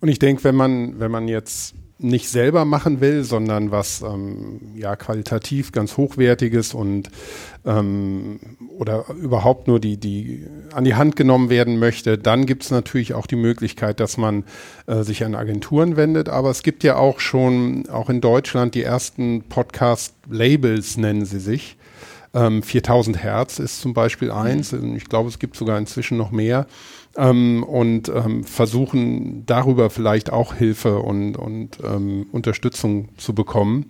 Und ich denke, wenn man, wenn man jetzt nicht selber machen will, sondern was ähm, ja qualitativ ganz hochwertiges und ähm, oder überhaupt nur die die an die Hand genommen werden möchte, dann gibt es natürlich auch die Möglichkeit, dass man äh, sich an Agenturen wendet. Aber es gibt ja auch schon auch in Deutschland die ersten Podcast-Labels nennen sie sich. Ähm, 4000 Hertz ist zum Beispiel eins. Mhm. Ich glaube, es gibt sogar inzwischen noch mehr ähm, und ähm, versuchen darüber vielleicht auch Hilfe und, und ähm, Unterstützung zu bekommen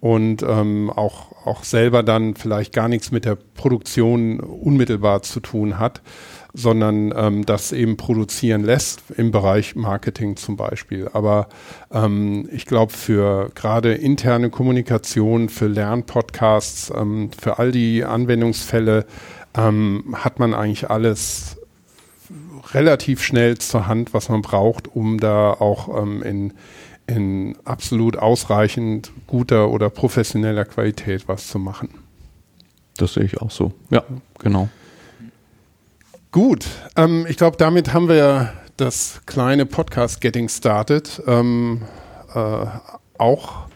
und ähm, auch, auch selber dann vielleicht gar nichts mit der Produktion unmittelbar zu tun hat, sondern ähm, das eben produzieren lässt im Bereich Marketing zum Beispiel. Aber ähm, ich glaube, für gerade interne Kommunikation, für Lernpodcasts, für all die Anwendungsfälle hat man eigentlich alles relativ schnell zur Hand, was man braucht, um da auch ähm, in, in absolut ausreichend guter oder professioneller Qualität was zu machen.
Das sehe ich auch so. Ja, genau.
Gut, ähm, ich glaube, damit haben wir das kleine Podcast Getting Started ähm, äh, auch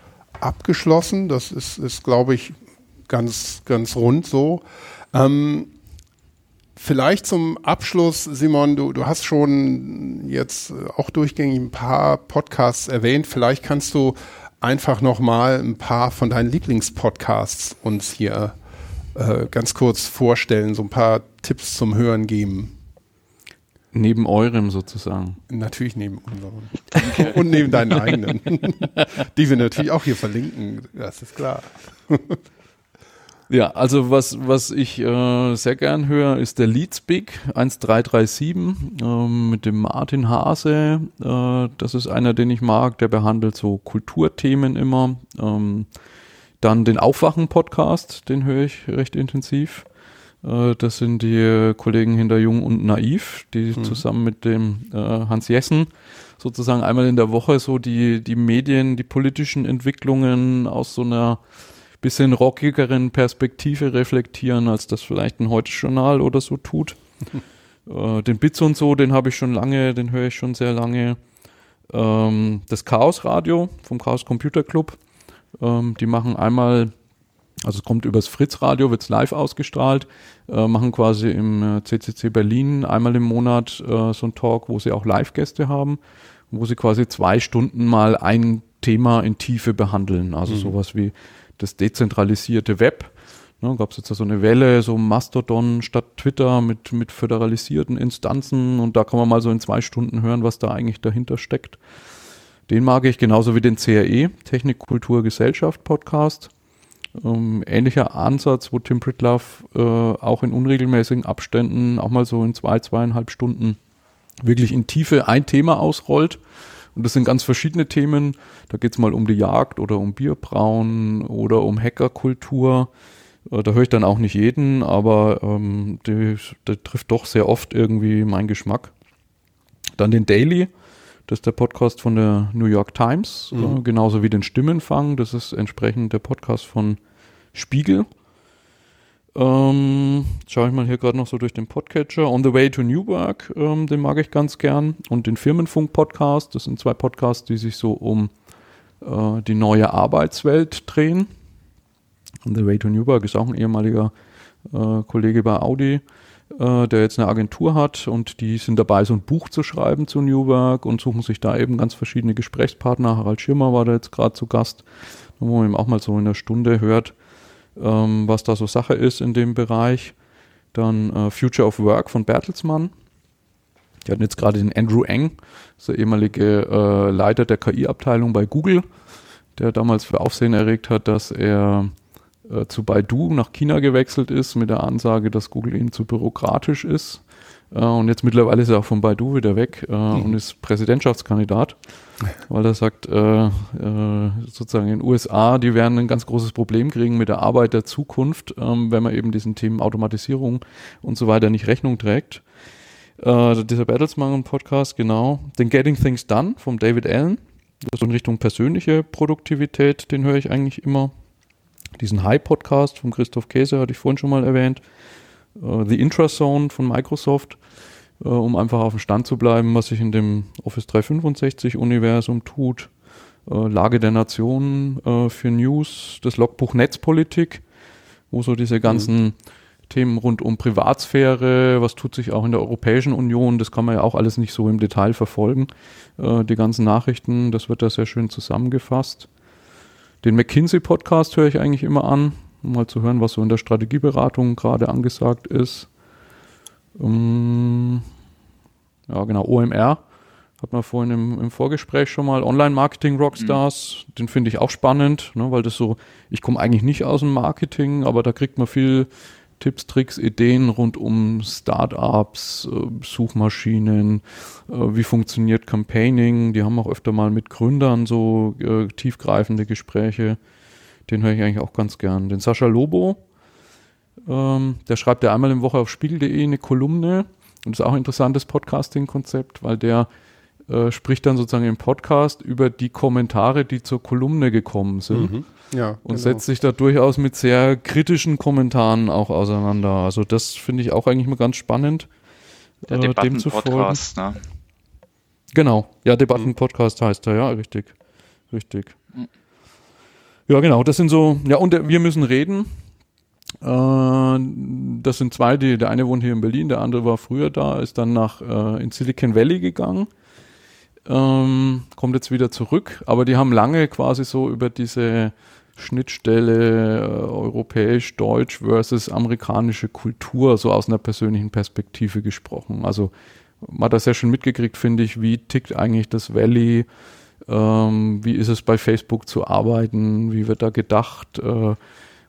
abgeschlossen. Das ist, ist glaube ich, ganz, ganz rund so. Ähm, Vielleicht zum Abschluss, Simon, du, du hast schon jetzt auch durchgängig ein paar Podcasts erwähnt. Vielleicht kannst du einfach nochmal ein paar von deinen Lieblingspodcasts uns hier äh, ganz kurz vorstellen, so ein paar Tipps zum Hören geben.
Neben eurem sozusagen.
Natürlich neben unserem. Und neben deinen eigenen. Die wir natürlich auch hier verlinken, das ist klar.
Ja, also was, was ich äh, sehr gern höre, ist der Leadspeak 1337 äh, mit dem Martin Hase. Äh, das ist einer, den ich mag, der behandelt so Kulturthemen immer. Ähm, dann den Aufwachen-Podcast, den höre ich recht intensiv. Äh, das sind die Kollegen hinter Jung und Naiv, die mhm. zusammen mit dem äh, Hans Jessen sozusagen einmal in der Woche so die, die Medien, die politischen Entwicklungen aus so einer bisschen rockigeren Perspektive reflektieren, als das vielleicht ein Heute-Journal oder so tut. äh, den Bits und so, den habe ich schon lange, den höre ich schon sehr lange. Ähm, das Chaos Radio vom Chaos Computer Club. Ähm, die machen einmal, also es kommt übers Fritz Radio, wird es live ausgestrahlt, äh, machen quasi im CCC äh, Berlin einmal im Monat äh, so ein Talk, wo sie auch Live-Gäste haben, wo sie quasi zwei Stunden mal ein Thema in Tiefe behandeln. Also mhm. sowas wie das dezentralisierte Web. Ne, Gab es jetzt so eine Welle, so Mastodon statt Twitter mit, mit föderalisierten Instanzen und da kann man mal so in zwei Stunden hören, was da eigentlich dahinter steckt. Den mag ich genauso wie den CRE, Technik, Kultur, Gesellschaft Podcast. Ähm, ähnlicher Ansatz, wo Tim Pritloff äh, auch in unregelmäßigen Abständen auch mal so in zwei, zweieinhalb Stunden wirklich in Tiefe ein Thema ausrollt und das sind ganz verschiedene Themen. Da geht es mal um die Jagd oder um Bierbrauen oder um Hackerkultur. Äh, da höre ich dann auch nicht jeden, aber ähm, die, der trifft doch sehr oft irgendwie meinen Geschmack. Dann den Daily, das ist der Podcast von der New York Times, mhm. äh, genauso wie den Stimmenfang, das ist entsprechend der Podcast von Spiegel. Ähm, schaue ich mal hier gerade noch so durch den Podcatcher. On the Way to Newburgh, ähm, den mag ich ganz gern. Und den Firmenfunk-Podcast, das sind zwei Podcasts, die sich so um äh, die neue Arbeitswelt drehen. On the Way to Newburgh ist auch ein ehemaliger äh, Kollege bei Audi, äh, der jetzt eine Agentur hat und die sind dabei, so ein Buch zu schreiben zu Newburgh und suchen sich da eben ganz verschiedene Gesprächspartner. Harald Schirmer war da jetzt gerade zu Gast, wo man eben auch mal so in der Stunde hört, ähm, was da so Sache ist in dem Bereich. Dann äh, Future of Work von Bertelsmann. Die hatten jetzt gerade den Andrew Eng, der ehemalige äh, Leiter der KI-Abteilung bei Google, der damals für Aufsehen erregt hat, dass er äh, zu Baidu nach China gewechselt ist mit der Ansage, dass Google ihnen zu bürokratisch ist. Äh, und jetzt mittlerweile ist er auch von Baidu wieder weg äh, mhm. und ist Präsidentschaftskandidat, weil er sagt, äh, sozusagen in den USA, die werden ein ganz großes Problem kriegen mit der Arbeit der Zukunft, ähm, wenn man eben diesen Themen Automatisierung und so weiter nicht Rechnung trägt. Dieser Bertelsmann-Podcast, genau. Den Getting Things Done vom David Allen. Das ist in Richtung persönliche Produktivität, den höre ich eigentlich immer. Diesen High-Podcast von Christoph Käse hatte ich vorhin schon mal erwähnt. Uh, The Intrazone von Microsoft, uh, um einfach auf dem Stand zu bleiben, was sich in dem Office 365-Universum tut. Uh, Lage der Nation für News, das Logbuch Netzpolitik, wo so diese ganzen mhm. Themen rund um Privatsphäre, was tut sich auch in der Europäischen Union, das kann man ja auch alles nicht so im Detail verfolgen. die ganzen Nachrichten, das wird da sehr schön zusammengefasst. Den McKinsey-Podcast höre ich eigentlich immer an, um mal zu hören, was so in der Strategieberatung gerade angesagt ist. Um, ähm, ja, genau, OMR. Hat man vorhin im, im Vorgespräch schon mal Online-Marketing-Rockstars. Mhm. Den finde ich auch spannend, ne, weil das so, ich komme eigentlich nicht aus dem Marketing, aber da kriegt man viel Tipps, Tricks, Ideen rund um Startups, äh, Suchmaschinen, äh, wie funktioniert Campaigning. Die haben auch öfter mal mit Gründern so äh, tiefgreifende Gespräche. Den höre ich eigentlich auch ganz gern. Den Sascha Lobo, ähm, der schreibt ja einmal im Woche auf spiegel.de eine Kolumne. Und das ist auch ein interessantes Podcasting-Konzept, weil der äh, spricht dann sozusagen im Podcast über die Kommentare, die zur Kolumne gekommen sind. Mhm. Ja, und genau. setzt sich da durchaus mit sehr kritischen Kommentaren auch auseinander. Also das finde ich auch eigentlich mal ganz spannend.
Der äh, Debatten-Podcast, ne?
Genau, ja, Debatten-Podcast heißt er, ja, richtig. Richtig. Ja, genau, das sind so, ja, und wir müssen reden. Äh, das sind zwei, die, der eine wohnt hier in Berlin, der andere war früher da, ist dann nach äh, in Silicon Valley gegangen ähm, kommt jetzt wieder zurück, aber die haben lange quasi so über diese Schnittstelle äh, europäisch-deutsch versus amerikanische Kultur so aus einer persönlichen Perspektive gesprochen. Also man hat das ja schon mitgekriegt, finde ich, wie tickt eigentlich das Valley, ähm, wie ist es bei Facebook zu arbeiten, wie wird da gedacht, äh,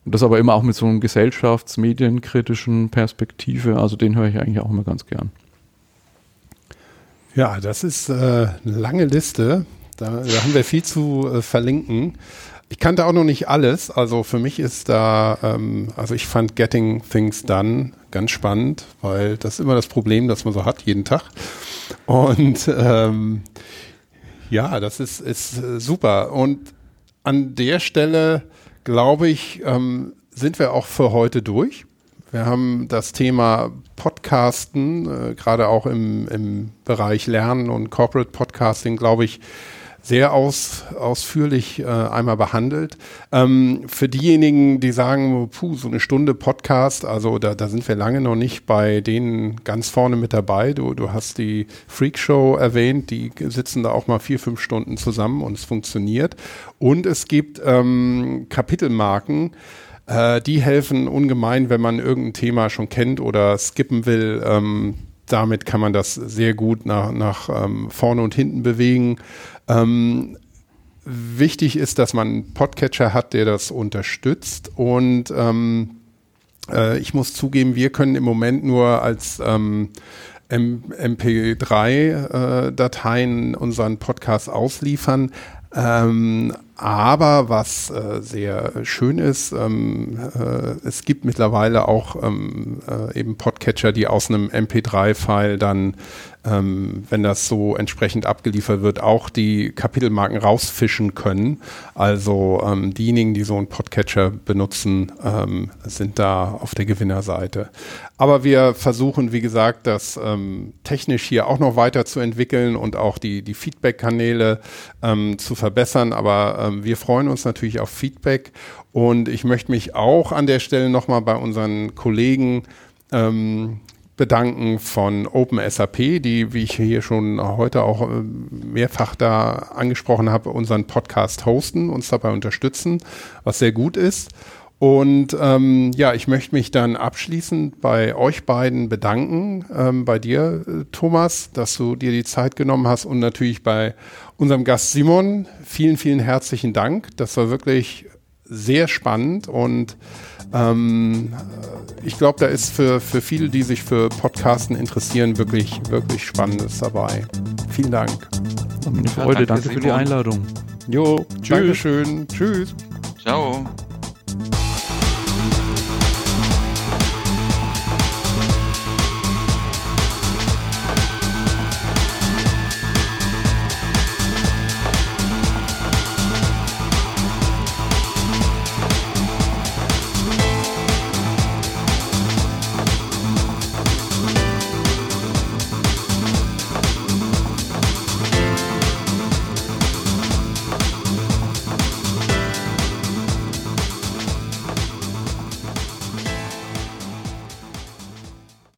und das aber immer auch mit so einem gesellschafts-medienkritischen Perspektive, also den höre ich eigentlich auch immer ganz gern.
Ja, das ist äh, eine lange Liste. Da, da haben wir viel zu äh, verlinken. Ich kannte auch noch nicht alles. Also für mich ist da, ähm, also ich fand Getting Things Done ganz spannend, weil das ist immer das Problem, das man so hat jeden Tag. Und ähm, ja, das ist, ist äh, super. Und an der Stelle, glaube ich, ähm, sind wir auch für heute durch. Wir haben das Thema Podcasten, äh, gerade auch im, im Bereich Lernen und Corporate Podcasting, glaube ich, sehr aus, ausführlich äh, einmal behandelt. Ähm, für diejenigen, die sagen, puh, so eine Stunde Podcast, also da, da sind wir lange noch nicht bei denen ganz vorne mit dabei. Du, du hast die Freak Show erwähnt, die sitzen da auch mal vier, fünf Stunden zusammen und es funktioniert. Und es gibt ähm, Kapitelmarken, äh, die helfen ungemein, wenn man irgendein Thema schon kennt oder skippen will. Ähm, damit kann man das sehr gut nach, nach ähm, vorne und hinten bewegen. Ähm, wichtig ist, dass man einen Podcatcher hat, der das unterstützt. Und ähm, äh, ich muss zugeben, wir können im Moment nur als ähm, MP3-Dateien äh, unseren Podcast ausliefern. Ähm, aber was äh, sehr schön ist, ähm, äh, es gibt mittlerweile auch ähm, äh, eben Podcatcher, die aus einem MP3-File dann ähm, wenn das so entsprechend abgeliefert wird, auch die Kapitelmarken rausfischen können. Also ähm, diejenigen, die so einen Podcatcher benutzen, ähm, sind da auf der Gewinnerseite. Aber wir versuchen, wie gesagt, das ähm, technisch hier auch noch weiter zu entwickeln und auch die, die Feedback-Kanäle zu verbessern. Aber ähm, wir freuen uns natürlich auf Feedback und ich möchte mich auch an der Stelle nochmal bei unseren Kollegen ähm, bedanken von OpenSAP, die, wie ich hier schon heute auch äh, mehrfach da angesprochen habe, unseren Podcast hosten, uns dabei unterstützen, was sehr gut ist. Und ähm, ja, ich möchte mich dann abschließend bei euch beiden bedanken, ähm, bei dir, äh, Thomas, dass du dir die Zeit genommen hast und natürlich bei unserem Gast Simon. Vielen, vielen herzlichen Dank. Das war wirklich sehr spannend und ähm, ich glaube, da ist für, für viele, die sich für Podcasten interessieren, wirklich, wirklich Spannendes dabei. Vielen Dank.
Eine Freude, ja, danke, danke für die Einladung.
Jo, tschüss. Dankeschön. Tschüss.
Ciao.